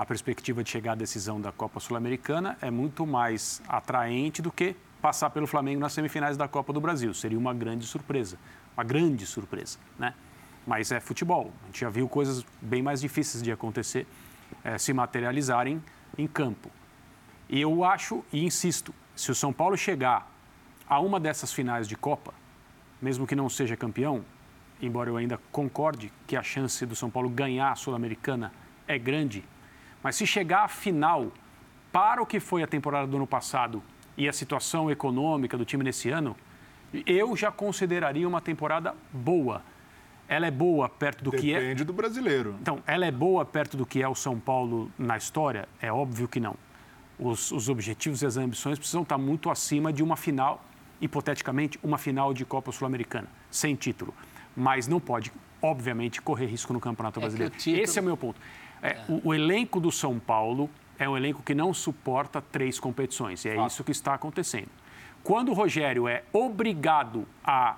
a perspectiva de chegar à decisão da Copa Sul-Americana é muito mais atraente do que passar pelo Flamengo nas semifinais da Copa do Brasil. Seria uma grande surpresa, uma grande surpresa, né? Mas é futebol. A gente já viu coisas bem mais difíceis de acontecer, é, se materializarem em campo. E eu acho e insisto, se o São Paulo chegar a uma dessas finais de Copa, mesmo que não seja campeão, embora eu ainda concorde que a chance do São Paulo ganhar a Sul-Americana é grande, mas se chegar à final para o que foi a temporada do ano passado e a situação econômica do time nesse ano, eu já consideraria uma temporada boa. Ela é boa perto do Depende que é. Depende do brasileiro. Então, ela é boa perto do que é o São Paulo na história? É óbvio que não. Os, os objetivos e as ambições precisam estar muito acima de uma final, hipoteticamente, uma final de Copa Sul-Americana, sem título. mas não pode, obviamente, correr risco no Campeonato É Brasileiro. título- Esse é o meu ponto. É, O, o elenco do São Paulo é um elenco que não suporta três competições, e é isso que está acontecendo. Quando o Rogério é obrigado a.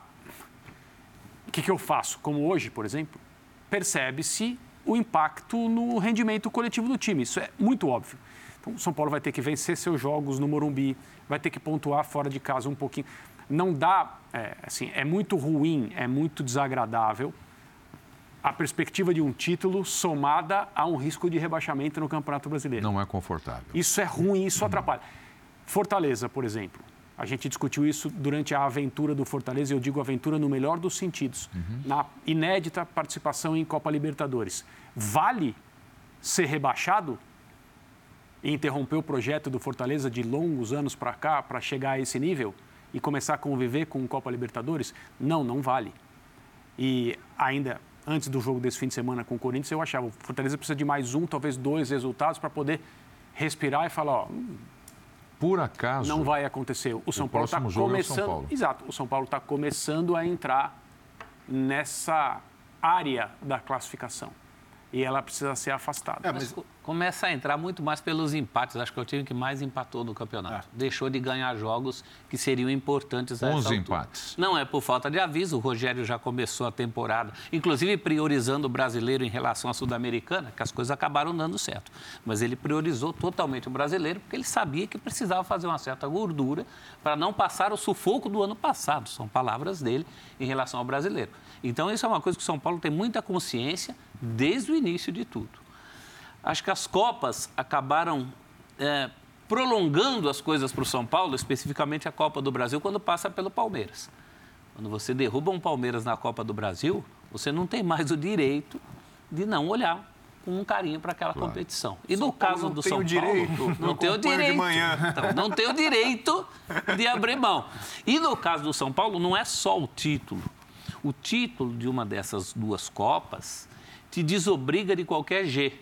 O que, que eu faço? Como hoje, por exemplo, percebe-se o impacto no rendimento coletivo do time. Isso é muito óbvio. Então, o São Paulo vai ter que vencer seus jogos no Morumbi, vai ter que pontuar fora de casa um pouquinho. Não dá, é, assim, é muito ruim, é muito desagradável a perspectiva de um título somada a um risco de rebaixamento no Campeonato Brasileiro. Não é confortável. Isso é ruim, isso atrapalha. Fortaleza, por exemplo. A gente discutiu isso durante a aventura do Fortaleza, e eu digo aventura no melhor dos sentidos, na inédita participação em Copa Libertadores. Vale ser rebaixado e interromper o projeto do Fortaleza de longos anos para cá, para chegar a esse nível e começar a conviver com Copa Libertadores? Não, não vale. E ainda antes do jogo desse fim de semana com o Corinthians, eu achava o Fortaleza precisa de mais um, talvez dois resultados para poder respirar e falar, ó, Por acaso, não vai acontecer. O São Paulo está jogo é o começando. Paulo. Exato, o São Paulo está começando a entrar nessa área da classificação. E ela precisa ser afastada. É, Mas mas co- começa a entrar muito mais pelos empates. Acho que é o time que mais empatou no campeonato. Deixou de ganhar jogos que seriam importantes a essa 11 altura. empates. Não é por falta de aviso. O Rogério já começou a temporada, inclusive priorizando o brasileiro em relação à Sul-Americana, que as coisas acabaram dando certo. Mas ele priorizou totalmente o brasileiro, porque ele sabia que precisava fazer uma certa gordura para não passar o sufoco do ano passado. São palavras dele em relação ao brasileiro. Então, isso é uma coisa que o São Paulo tem muita consciência desde o início de tudo. Acho que as Copas acabaram é, prolongando as coisas para o São Paulo, especificamente a Copa do Brasil, quando passa pelo Palmeiras. Quando você derruba um Palmeiras na Copa do Brasil, você não tem mais o direito de não olhar com um carinho para aquela competição. E no Paulo caso do São o direito, Paulo, não tem o direito. manhã. Então, não tem o direito de abrir mão. E no caso do São Paulo, não é só o título. O título de uma dessas duas Copas te desobriga de qualquer G.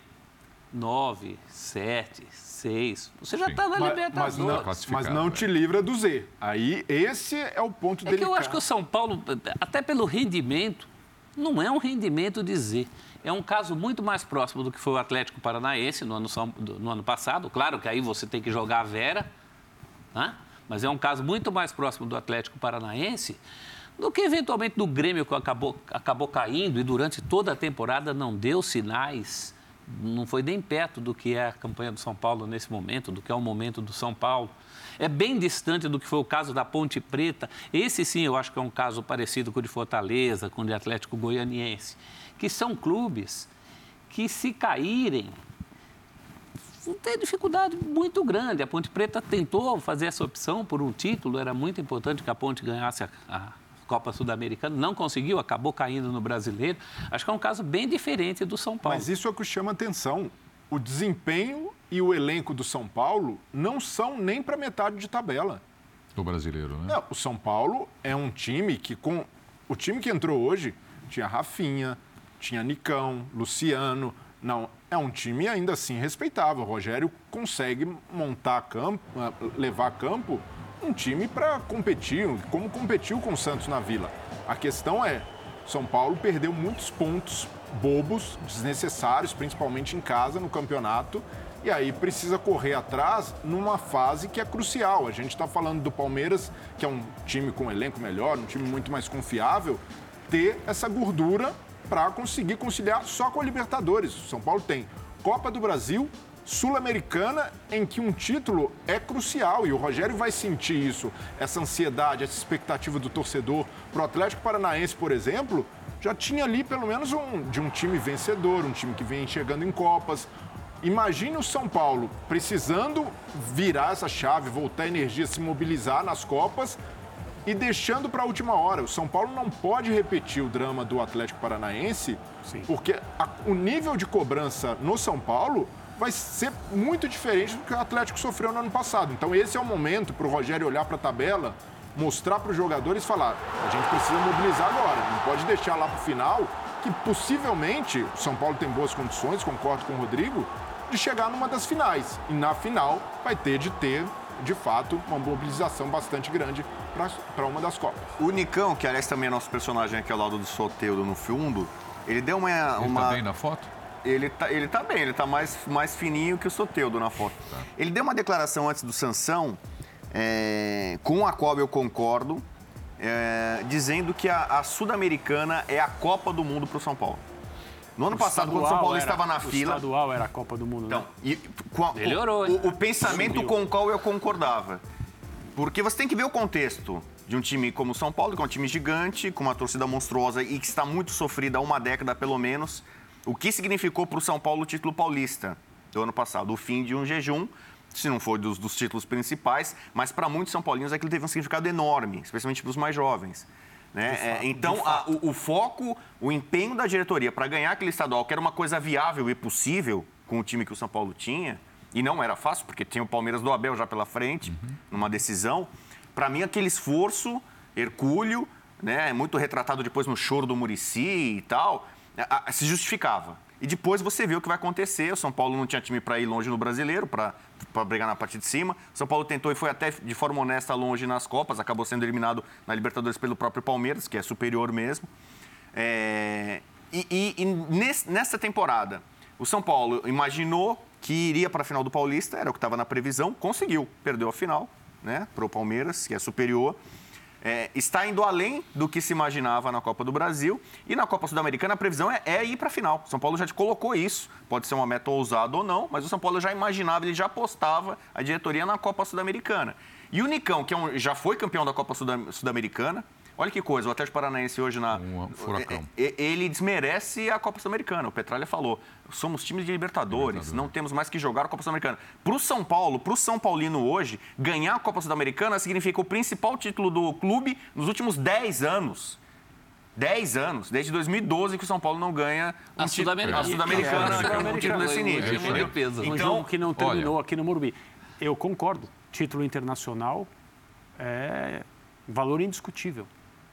9, 7, 6. Você já está na mas, Libertadores. mas não, mas não é. te livra do Z. Aí esse é o ponto É que delicado. eu acho que o São Paulo, até pelo rendimento, não é um rendimento de Z. É um caso muito mais próximo do que foi o Atlético Paranaense no ano, no ano passado. Claro que aí você tem que jogar a Vera, né? mas é um caso muito mais próximo do Atlético Paranaense do que eventualmente do Grêmio que acabou, acabou caindo e durante toda a temporada não deu sinais, não foi nem perto do que é a campanha do São Paulo nesse momento, do que é o momento do São Paulo. É bem distante do que foi o caso da Ponte Preta. Esse sim eu acho que é um caso parecido com o de Fortaleza, com o de Atlético Goianiense, que são clubes que se caírem ter dificuldade muito grande. A Ponte Preta tentou fazer essa opção por um título, era muito importante que a Ponte ganhasse a, a Copa Sul-Americana, não conseguiu, acabou caindo no Brasileiro. Acho que é um caso bem diferente do São Paulo. Mas isso é o que chama atenção. O desempenho e o elenco do São Paulo não são nem para metade de tabela. do brasileiro, né? Não, o São Paulo é um time que, com o time que entrou hoje, tinha Rafinha, tinha Nicão, Luciano. Não, é um time ainda assim respeitável. O Rogério consegue montar campo, eh, levar a campo um time para competir, como competiu com o Santos na Vila. A questão é, São Paulo perdeu muitos pontos bobos, desnecessários, principalmente em casa no campeonato. E aí precisa correr atrás numa fase que é crucial. A gente está falando do Palmeiras, que é um time com um elenco melhor, um time muito mais confiável, ter essa gordura para conseguir conciliar só com a Libertadores. O São Paulo tem Copa do Brasil, Sul-Americana, em que um título é crucial e o Rogério vai sentir isso, essa ansiedade, essa expectativa do torcedor. Para o Atlético Paranaense, por exemplo, já tinha ali pelo menos um de um time vencedor, um time que vem chegando em Copas. Imagine o São Paulo precisando virar essa chave, voltar a energia, se mobilizar nas Copas e deixando para a última hora. O São Paulo não pode repetir o drama do Atlético Paranaense, porque a- o nível de cobrança no São Paulo vai ser muito diferente do que o Atlético sofreu no ano passado. Então esse é o momento para o Rogério olhar para a tabela, mostrar para os jogadores e falar: a gente precisa mobilizar agora, não pode deixar lá para o final, que possivelmente o São Paulo tem boas condições, concordo com o Rodrigo, de chegar numa das finais. E na final vai ter de ter de fato, uma mobilização bastante grande para uma das Copas. O Nicão, que aliás também é nosso personagem aqui ao lado do Soteudo no fundo, ele deu uma. Ele uma... tá bem na foto? Ele tá, ele tá bem, ele tá mais, mais fininho que o Soteudo na foto. Tá. Ele deu uma declaração antes do Sansão, é, com a qual eu concordo, é, dizendo que a, a Sul-Americana é a Copa do Mundo para o São Paulo. No ano O passado, quando o São Paulo era- estava na O fila. estadual era a Copa do Mundo, Então, né? e, com a- Melhorou, o, hein? o, o pensamento Subiu. com o qual eu concordava. Porque você tem que ver o contexto de um time como o São Paulo, que é um time gigante, com uma torcida monstruosa e que está muito sofrida há uma década pelo menos. O que significou para o São Paulo o título paulista do ano passado? O fim de um jejum, se não for dos, dos títulos principais, mas para muitos São Paulinos aquilo teve um significado enorme, especialmente para os mais jovens. Né? É, então, a- o, o foco, o empenho da diretoria para ganhar aquele estadual, que era uma coisa viável e possível com o time que o São Paulo tinha, e não era fácil, porque tinha o Palmeiras do Abel já pela frente, numa decisão. Para mim, aquele esforço, hercúleo, né, muito retratado depois no choro do Murici e tal, se justificava. E depois você vê o que vai acontecer. O São Paulo não tinha time para ir longe no brasileiro, para brigar na parte de cima. O São Paulo tentou e foi até de forma honesta longe nas Copas, acabou sendo eliminado na Libertadores pelo próprio Palmeiras, que é superior mesmo. É, e e- e nes- nessa temporada, o São Paulo imaginou que iria para a final do Paulista, era o que estava na previsão, conseguiu, perdeu a final né, para o Palmeiras, que é superior. É, está indo além do que se imaginava na Copa do Brasil. E na Copa Sul-Americana a previsão é, é ir para a final. São Paulo já te colocou isso. Pode ser uma meta ousada ou não, mas o São Paulo já imaginava, ele já apostava a diretoria na Copa Sul-Americana. E o Nicão, que é um- já foi campeão da Copa Sul-Americana, olha que coisa, o Atlético Paranaense hoje na. Um furacão. é- é- Ele desmerece a Copa Sul-Americana. O Petralha falou: somos times de Libertadores, não temos mais que jogar a Copa Sul-Americana. Para o São Paulo, para o São Paulino hoje, ganhar a Copa Sul-Americana significa o principal título do clube nos últimos 10 anos. 10 anos, desde 2012 que o São Paulo não ganha um A Sul-Americana. a Sul-Americana, É, um título desse nível. É peso. Um Então, jogo que não terminou olha- aqui no Morumbi. Eu concordo. Título internacional é valor indiscutível.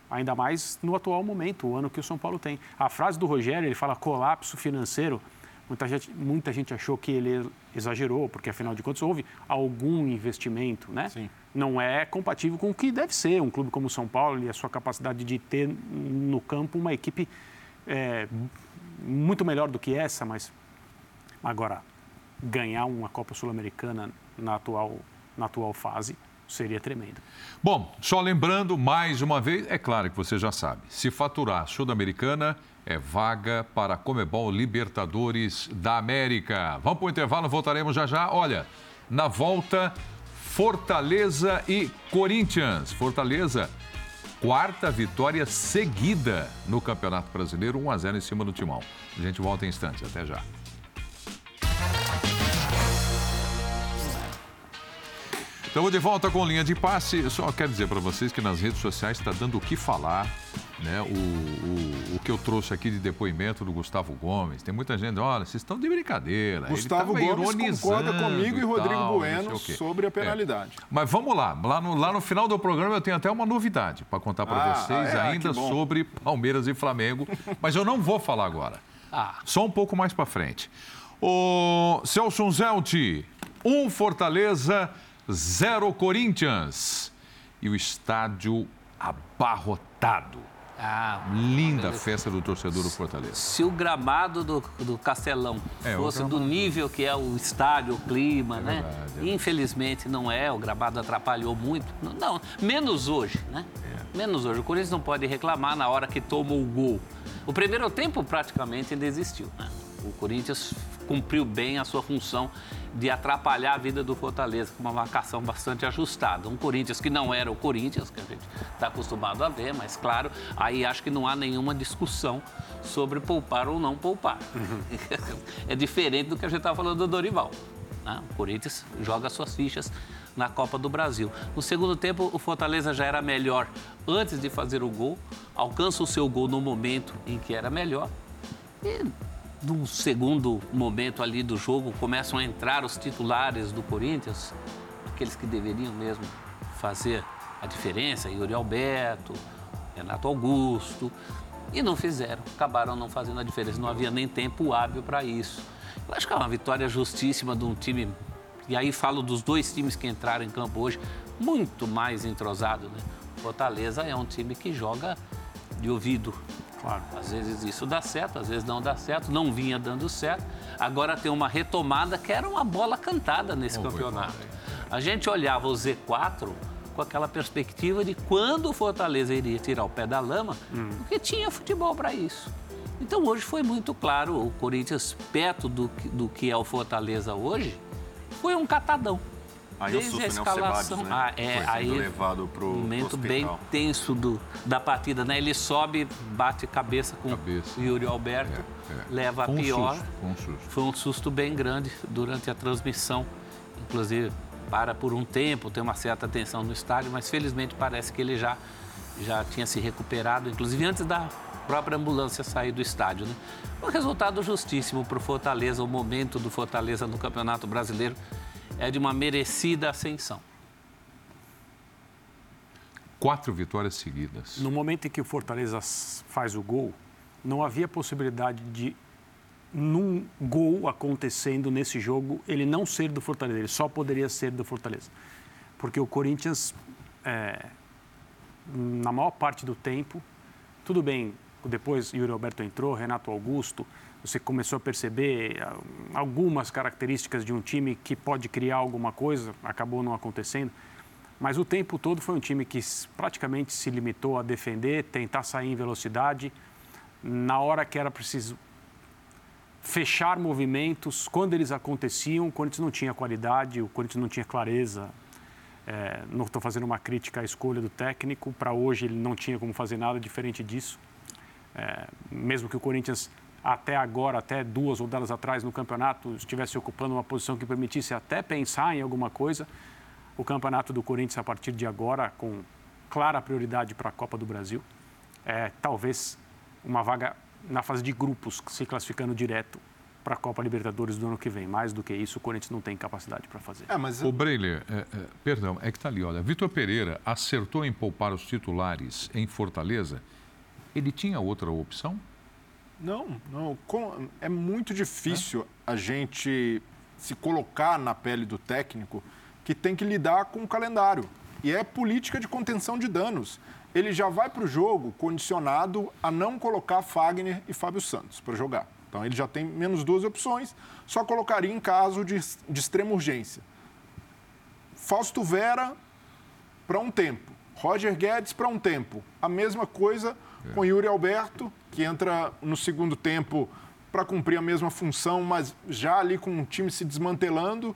Ainda mais no atual momento, o ano que o São Paulo tem. A frase do Rogério, ele fala colapso financeiro. Muita gente, muita gente achou que ele exagerou, porque afinal de contas houve algum investimento, né? Sim. Não é compatível com o que deve ser um clube como o São Paulo e a sua capacidade de ter no campo uma equipe é, muito melhor do que essa, mas Agora, ganhar uma Copa Sul-Americana na atual, na atual fase seria tremendo. Bom, só lembrando mais uma vez, é claro que você já sabe, se faturar Sul-Americana é vaga para a Comebol Libertadores da América. Vamos para o intervalo, voltaremos já já. Olha, na volta, Fortaleza e Corinthians. Fortaleza, quarta vitória seguida no Campeonato Brasileiro, 1 a 0 em cima do Timão. A gente volta em instantes, até já. Estamos de volta com linha de passe. Eu só quero dizer para vocês que nas redes sociais está dando o que falar. Né? O, o, o que eu trouxe aqui de depoimento do Gustavo Gomes. Tem muita gente, olha, vocês estão de brincadeira. Ele Gustavo Gomes concorda comigo e Rodrigo tal, Bueno sobre a É. penalidade. Mas vamos lá, lá no, lá no final do programa eu tenho até uma novidade para contar para Ah, vocês é? Ah, ainda sobre Palmeiras e Flamengo, mas eu não vou falar agora. Ah, Só um pouco mais para frente. O Celso Zelti, um Fortaleza, zero Corinthians. E o estádio abarrotado. ah, Linda festa do torcedor do Fortaleza. se o gramado do, do Castelão É, fosse do nível que é o estádio, o clima, né? verdade, é verdade. Infelizmente não é, o gramado atrapalhou muito. Não, não, menos hoje, né? É. Menos hoje. O Corinthians não pode reclamar na hora que toma o gol. O primeiro tempo praticamente ainda existiu, né? O Corinthians cumpriu bem a sua função de atrapalhar a vida do Fortaleza, com uma marcação bastante ajustada. Um Corinthians que não era o Corinthians, que a gente está acostumado a ver, mas claro, aí acho que não há nenhuma discussão sobre poupar ou não poupar. (laughs) é diferente do que a gente estava falando do Dorival. né? O Corinthians joga suas fichas na Copa do Brasil. No segundo tempo, o Fortaleza já era melhor antes de fazer o gol, alcança o seu gol no momento em que era melhor. E no segundo momento ali do jogo, começam a entrar os titulares do Corinthians, aqueles que deveriam mesmo fazer a diferença, Yuri Alberto, Renato Augusto, e não fizeram, acabaram não fazendo a diferença, não havia nem tempo hábil para isso. Eu acho que é uma vitória justíssima de um time E aí falo dos dois times que entraram em campo hoje, muito mais entrosado, né? Fortaleza é um time que joga de ouvido. Claro. Às vezes isso dá certo, às vezes não dá certo, não vinha dando certo. Agora tem uma retomada que era uma bola cantada nesse campeonato. A gente olhava o Z4 com aquela perspectiva de quando o Fortaleza iria tirar o pé da lama, hum. porque tinha futebol para isso. Então hoje foi muito claro, o Corinthians, perto do, do que é o Fortaleza hoje, foi um catadão. Aí Desde o susto, a escalação, né? ah, é, aí levado pro momento bem tenso do, da partida, né? Ele sobe, bate cabeça com cabeça. o Yuri Alberto, é, é. leva a pior. Um susto, um susto. Foi um susto bem grande durante a transmissão, inclusive para por um tempo, tem uma certa tensão no estádio, mas felizmente parece que ele já já tinha se recuperado, inclusive antes da própria ambulância sair do estádio. Né? Um resultado justíssimo para o Fortaleza, o momento do Fortaleza no Campeonato Brasileiro é de uma merecida ascensão. Quatro vitórias seguidas. No momento em que o Fortaleza faz o gol, não havia possibilidade de, num gol acontecendo nesse jogo, ele não ser do Fortaleza, ele só poderia ser do Fortaleza. Porque o Corinthians, é, na maior parte do tempo, tudo bem, depois Yuri Alberto entrou, Renato Augusto, você começou a perceber ah, algumas características de um time que pode criar alguma coisa, acabou não acontecendo. Mas o tempo todo foi um time que praticamente se limitou a defender, tentar sair em velocidade. Na hora que era preciso fechar movimentos, quando eles aconteciam, o Corinthians não tinha qualidade, o Corinthians não tinha clareza. É, não estou fazendo uma crítica à escolha do técnico, para hoje ele não tinha como fazer nada diferente disso. É, mesmo que o Corinthians até agora, até duas rodadas atrás no campeonato, estivesse ocupando uma posição que permitisse até pensar em alguma coisa, o campeonato do Corinthians a partir de agora, com clara prioridade para a Copa do Brasil, é talvez uma vaga na fase de grupos, se classificando direto para a Copa Libertadores do ano que vem. Mais do que isso, o Corinthians não tem capacidade para fazer. É, mas... O Breiler, é, é, perdão, é que está ali, olha. Vitor Pereira acertou em poupar os titulares em Fortaleza ele tinha outra opção? Não, não. É muito difícil é? a gente se colocar na pele do técnico que tem que lidar com o calendário. E é política de contenção de danos. Ele já vai para o jogo condicionado a não colocar Fagner e Fábio Santos para jogar. Então ele já tem menos duas opções, só colocaria em caso de, de extrema urgência. Fausto Vera para um tempo, Roger Guedes para um tempo. A mesma coisa com Yuri Alberto, que entra no segundo tempo para cumprir a mesma função, mas já ali com o time se desmantelando.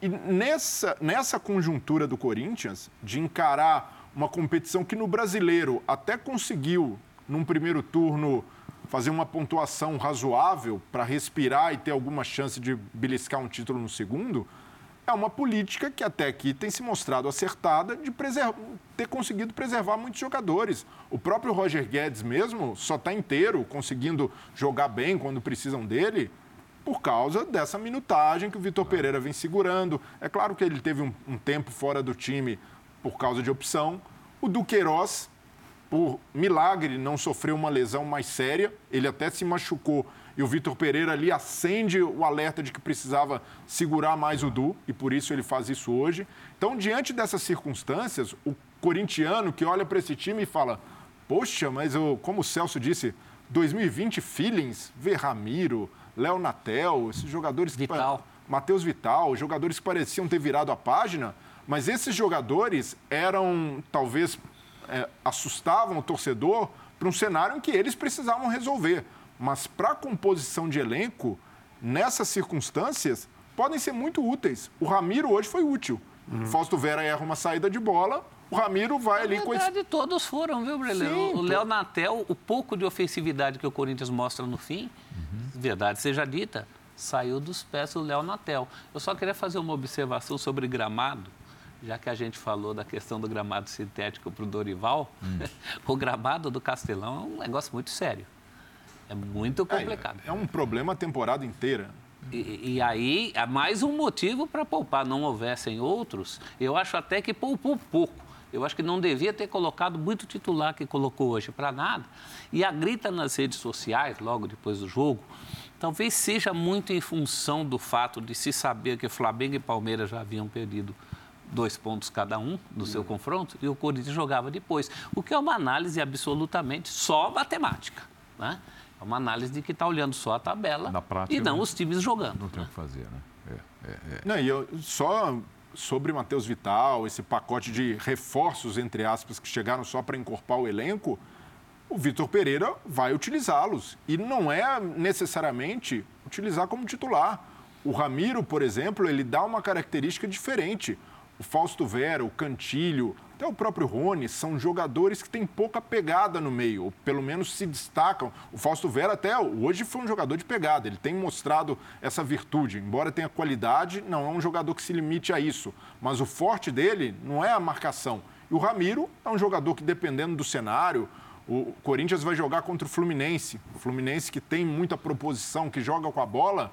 E nessa, nessa conjuntura do Corinthians, de encarar uma competição que no brasileiro até conseguiu, num primeiro turno, fazer uma pontuação razoável para respirar e ter alguma chance de beliscar um título no segundo, é uma política que até aqui tem se mostrado acertada de ter conseguido preservar muitos jogadores. O próprio Roger Guedes mesmo só está inteiro, conseguindo jogar bem quando precisam dele, por causa dessa minutagem que o Vitor Pereira vem segurando. É claro que ele teve um, um tempo fora do time por causa de opção. O Duqueiroz, por milagre, não sofreu uma lesão mais séria. Ele até se machucou e o Vitor Pereira ali acende o alerta de que precisava segurar mais o Du, e por isso ele faz isso hoje. Então, diante dessas circunstâncias, o corintiano que olha para esse time e fala: Poxa, mas eu, como o Celso disse, 2020 feelings, Verramiro, Léo Natel, esses jogadores que. Vital. Matheus Vital, jogadores que pareciam ter virado a página, mas esses jogadores eram, talvez, é, assustavam o torcedor para um cenário em que eles precisavam resolver mas para a composição de elenco, nessas circunstâncias, podem ser muito úteis. O Ramiro hoje foi útil. Uhum. Fausto Vera erra uma saída de bola, o Ramiro vai Na ali verdade, com esse... todos foram, viu, Breleu? O Léo Natel, o pouco de ofensividade que o Corinthians mostra no fim, uhum. verdade seja dita, saiu dos pés do Léo Natel. Eu só queria fazer uma observação sobre gramado, já que a gente falou da questão do gramado sintético para o Dorival. Hum. (laughs) o gramado do Castelão é um negócio muito sério. É muito complicado. É, é um problema a temporada inteira. E, e, aí, é mais um motivo para poupar. Não houvessem outros, eu acho até que poupou pouco. Eu acho que não devia ter colocado muito titular que colocou hoje para nada. E a grita nas redes sociais, logo depois do jogo, talvez seja muito em função do fato de se saber que Flamengo e Palmeiras já haviam perdido dois pontos cada um no seu confronto e o Corinthians jogava depois. O que é uma análise absolutamente só matemática. Né? É uma análise de que está olhando só a tabela prática, e não os times jogando. Não tem o que fazer, né? É, é, é. Não, e eu, só sobre Matheus Vital, esse pacote de reforços, entre aspas, que chegaram só para encorpar o elenco, o Vitor Pereira vai utilizá-los. E não é necessariamente utilizar como titular. O Ramiro, por exemplo, ele dá uma característica diferente o Fausto Vera, o Cantilho, até o próprio Rony, são jogadores que têm pouca pegada no meio, ou pelo menos se destacam. O Fausto Vera até hoje foi um jogador de pegada, ele tem mostrado essa virtude. Embora tenha qualidade, não é um jogador que se limite a isso. Mas o forte dele não é a marcação. E o Ramiro é um jogador que, dependendo do cenário, o Corinthians vai jogar contra o Fluminense. O Fluminense que tem muita proposição, que joga com a bola,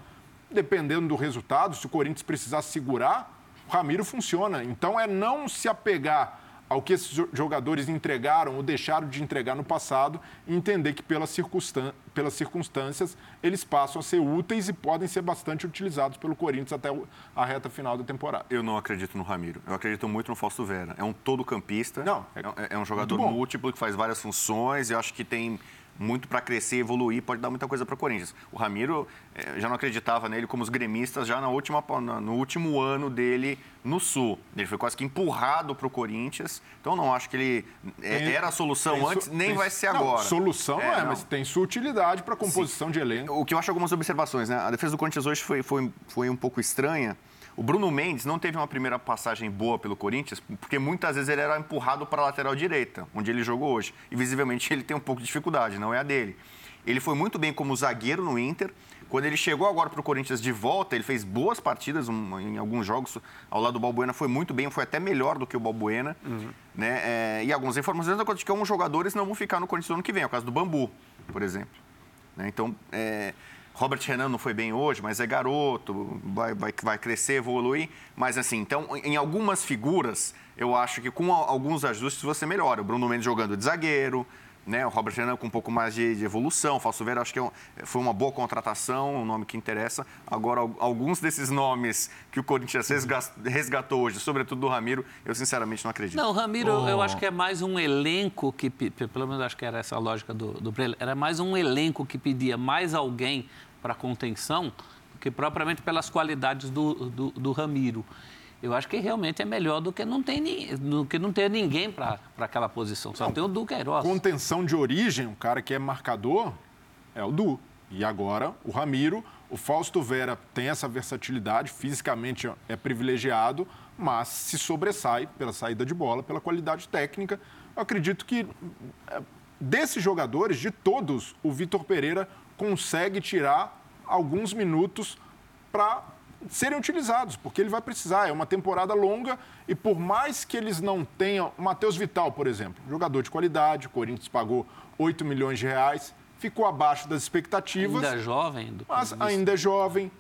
dependendo do resultado, se o Corinthians precisar segurar, o Ramiro funciona. Então é não se apegar ao que esses jogadores entregaram ou deixaram de entregar no passado e entender que pelas, circunstan pelas circunstâncias eles passam a ser úteis e podem ser bastante utilizados pelo Corinthians até a reta final da temporada. Eu não acredito no Ramiro. Eu acredito muito no Fausto Vera. É um todo campista. Não, é, é, é um jogador múltiplo que faz várias funções. Eu acho que tem muito para crescer, evoluir, pode dar muita coisa para o Corinthians. O Ramiro eh, já não acreditava nele como os gremistas já na última, no último ano dele no Sul. Ele foi quase que empurrado para o Corinthians. Então não acho que ele eh, tem, era a solução antes, nem tem, vai ser não, agora. Solução é, é mas tem sua utilidade para a composição Sim. de elenco. O que eu acho algumas observações, né? A defesa do Corinthians hoje foi, foi, foi um pouco estranha. O Bruno Mendes não teve uma primeira passagem boa pelo Corinthians, porque muitas vezes ele era empurrado para a lateral direita, onde ele jogou hoje. E visivelmente (laughs) ele tem um pouco de dificuldade, não é a dele. Ele foi muito bem como zagueiro no Inter. Quando ele chegou agora para o Corinthians de volta, ele fez boas partidas um, em alguns jogos ao lado do Balbuena, foi muito bem, foi até melhor do que o Balbuena. Uhum. Né? É, e algumas informações de que alguns jogadores não vão ficar no Corinthians no ano que vem, é o caso do Bambu, por exemplo. Né? Então, é, Robert Renan não foi bem hoje, mas é garoto, vai, vai, vai crescer, evoluir. Mas assim, então, em algumas figuras, eu acho que com alguns ajustes você melhora. O Bruno Mendes jogando de zagueiro, né? O Robert Renan com um pouco mais de, de evolução. Falso Vera, acho que é foi uma boa contratação, um nome que interessa. Agora, alguns desses nomes que o Corinthians resgatou hoje, sobretudo do Ramiro, eu sinceramente não acredito. Não, o Ramiro, oh. eu acho que é mais um elenco que, pelo menos acho que era essa a lógica do, do era mais um elenco que pedia mais alguém para contenção do que propriamente pelas qualidades do, do, do, Ramiro. Eu acho que realmente é melhor do que não ter, do que não ter ninguém para aquela posição. Só não, tem o Duqueiroz. Contenção de origem, o cara que é marcador, é o Du. E agora o Ramiro, o Fausto Vera tem essa versatilidade, fisicamente é privilegiado, mas se sobressai pela saída de bola, pela qualidade técnica. Eu acredito que é, desses jogadores, de todos, o Vitor Pereira consegue tirar alguns minutos para serem utilizados, porque ele vai precisar. É uma temporada longa e por mais que eles não tenham. O Matheus Vital, por exemplo, jogador de qualidade, o Corinthians pagou 8 milhões de reais, ficou abaixo das expectativas. Ainda é jovem, do mas ainda é jovem,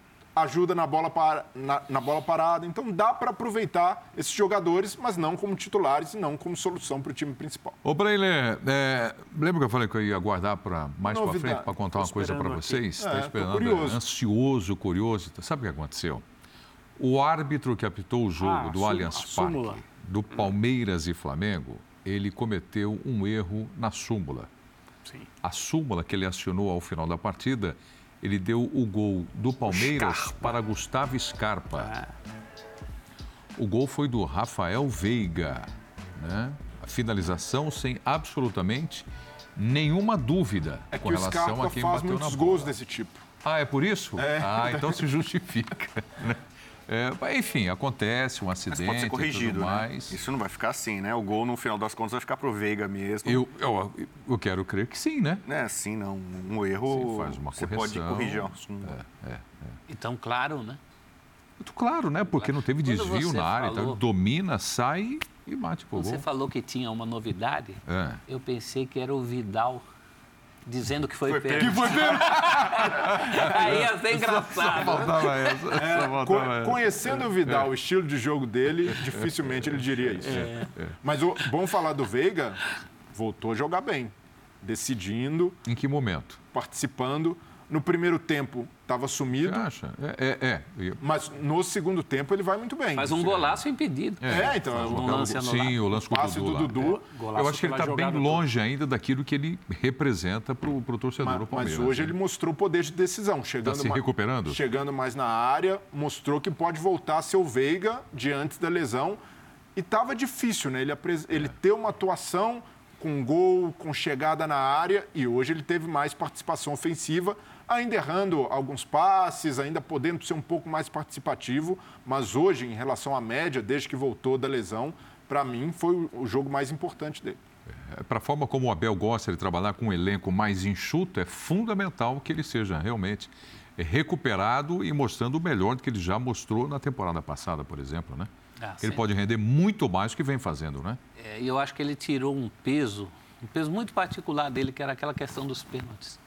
ajuda na bola, para, na, na bola parada. Então dá para aproveitar esses jogadores, mas não como titulares e não como solução para o time principal. Ô, Breiler, é, lembra que eu falei que eu ia aguardar para mais para frente para contar uma coisa para vocês? Está é, esperando, curioso. ansioso, curioso. Sabe o que aconteceu? O árbitro que apitou o jogo ah, do Allianz Parque, do Palmeiras e Flamengo, ele cometeu um erro na súmula. Sim. A súmula que ele acionou ao final da partida ele deu o gol do Palmeiras Scarpa. para Gustavo Scarpa. Ah. O gol foi do Rafael Veiga. Né? A finalização sem absolutamente nenhuma dúvida é com relação Scarpa a quem faz bateu muitos na bola. gols desse tipo. Ah, é por isso? É. Ah, então se justifica. (laughs) Né? É, enfim, acontece um acidente Mas pode ser corrigido, né? Isso não vai ficar assim, né? O gol, no final das contas, vai ficar pro Veiga mesmo. Eu, eu, eu quero crer que sim, né? É, sim, não. Um erro, sim, faz uma você pode corrigir. É, é, é. Então, claro, né? Muito claro, né? Porque não teve desvio na área. Falou... Então, domina, sai e bate pro Você gol. falou que tinha uma novidade. É. Eu pensei que era o Vidal dizendo que foi, Foi pênalti. Que foi pênalti. (laughs) Aí ia ser (laughs) engraçado. Faltava essa. só É, faltava co- essa. conhecendo o Vidal, o estilo de jogo dele, dificilmente ele diria isso. Mas o, bom falar do Veiga, voltou a jogar bem, decidindo, Em que momento? participando. No primeiro tempo estava Você sumido, acha? É, é. é. Mas no segundo tempo ele vai muito bem. Faz um golaço impedido. É, então, é um o lance anulado. Sim, o lance com o passe Dudu do. Dudu. Golaço Eu acho que ele está bem longe ainda daquilo que ele representa para o torcedor Mas, do mas Palmeiras. hoje né? ele mostrou poder de decisão, chegando, Tá se ma- recuperando? chegando mais na área, mostrou que pode voltar a ser o Veiga de antes da lesão. E estava difícil, né? Ele, apres- ele ter uma atuação com gol, com chegada na área, e hoje ele teve mais participação ofensiva, ainda errando alguns passes, ainda podendo ser um pouco mais participativo, mas hoje, em relação à média, desde que voltou da lesão, para mim foi o- jogo mais importante dele. Para a forma como o Abel gosta de trabalhar com um elenco mais enxuto, é fundamental que ele seja realmente recuperado e mostrando o melhor do que ele já mostrou na temporada passada, por exemplo, né? Ah, ele sim. pode render muito mais do que vem fazendo, né? É, E eu acho que ele tirou um peso, um peso muito particular dele, que era aquela questão dos pênaltis.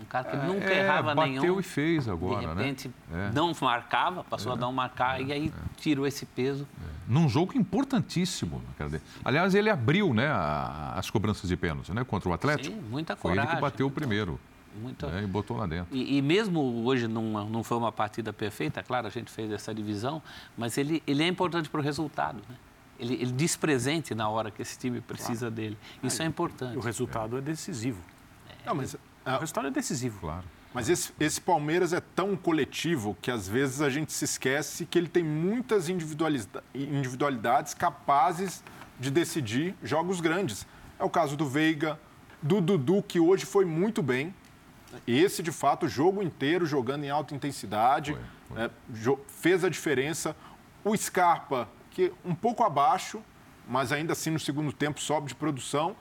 Um cara que nunca é, errava bateu nenhum. e fez agora, de né? repente, É. não marcava, passou a não marcar, e aí tirou esse peso. Num jogo importantíssimo. dele. Aliás, ele abriu né, a- as cobranças de pênalti né, contra o Atlético. Sim, muita Foi ele coragem. que bateu o primeiro Muita... né, e botou lá dentro. E, e mesmo hoje não, não foi uma partida perfeita, claro, a gente fez essa divisão, mas ele, ele é importante para o resultado. Né? Ele, ele diz presente na hora que esse time precisa dele. Isso é importante. O resultado é decisivo. Não, mas O resultado é decisivo. Claro. Mas esse, esse Palmeiras é tão coletivo que às vezes a gente se esquece que ele tem muitas individualida- individualidades capazes de decidir jogos grandes. É o caso do Veiga, do Dudu, que hoje foi muito bem. Esse, de fato, o jogo inteiro jogando em alta intensidade, né, jo- fez a diferença. O Scarpa, que um pouco abaixo, mas ainda assim no segundo tempo sobe de produção.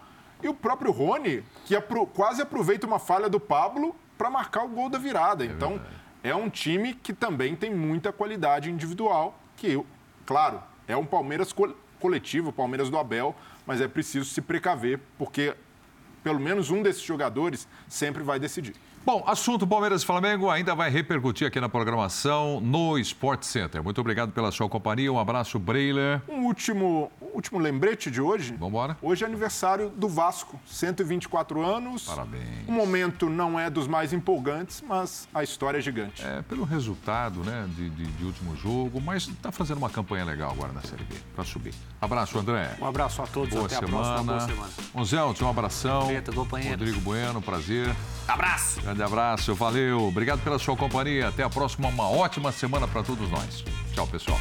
E o próprio Rony, que apro- quase aproveita uma falha do Pablo para marcar o gol da virada. então, é um time que também tem muita qualidade individual, que, claro, é um Palmeiras co- coletivo, o Palmeiras do Abel, mas é preciso se precaver, porque pelo menos um desses jogadores sempre vai decidir. Bom, assunto Palmeiras e Flamengo ainda vai repercutir aqui na programação no Sport Center. Muito obrigado pela sua companhia. Um abraço, Breiler. Um último, último lembrete de hoje. Vamos embora? Hoje é aniversário do Vasco, 124 anos. Parabéns. O momento não é dos mais empolgantes, mas a história é gigante. É, pelo resultado né, de, de- de último jogo, mas está fazendo uma campanha legal agora na Série B, para subir. Abraço, André. Um abraço a todos, Boa até a semana. próxima. Boa semana. Onzelto, um abração. Preto, companheiros. Rodrigo Bueno, prazer. Abraço! Grande abraço, valeu. Obrigado pela sua companhia. Até a próxima. Uma ótima semana para todos nós. Tchau, pessoal.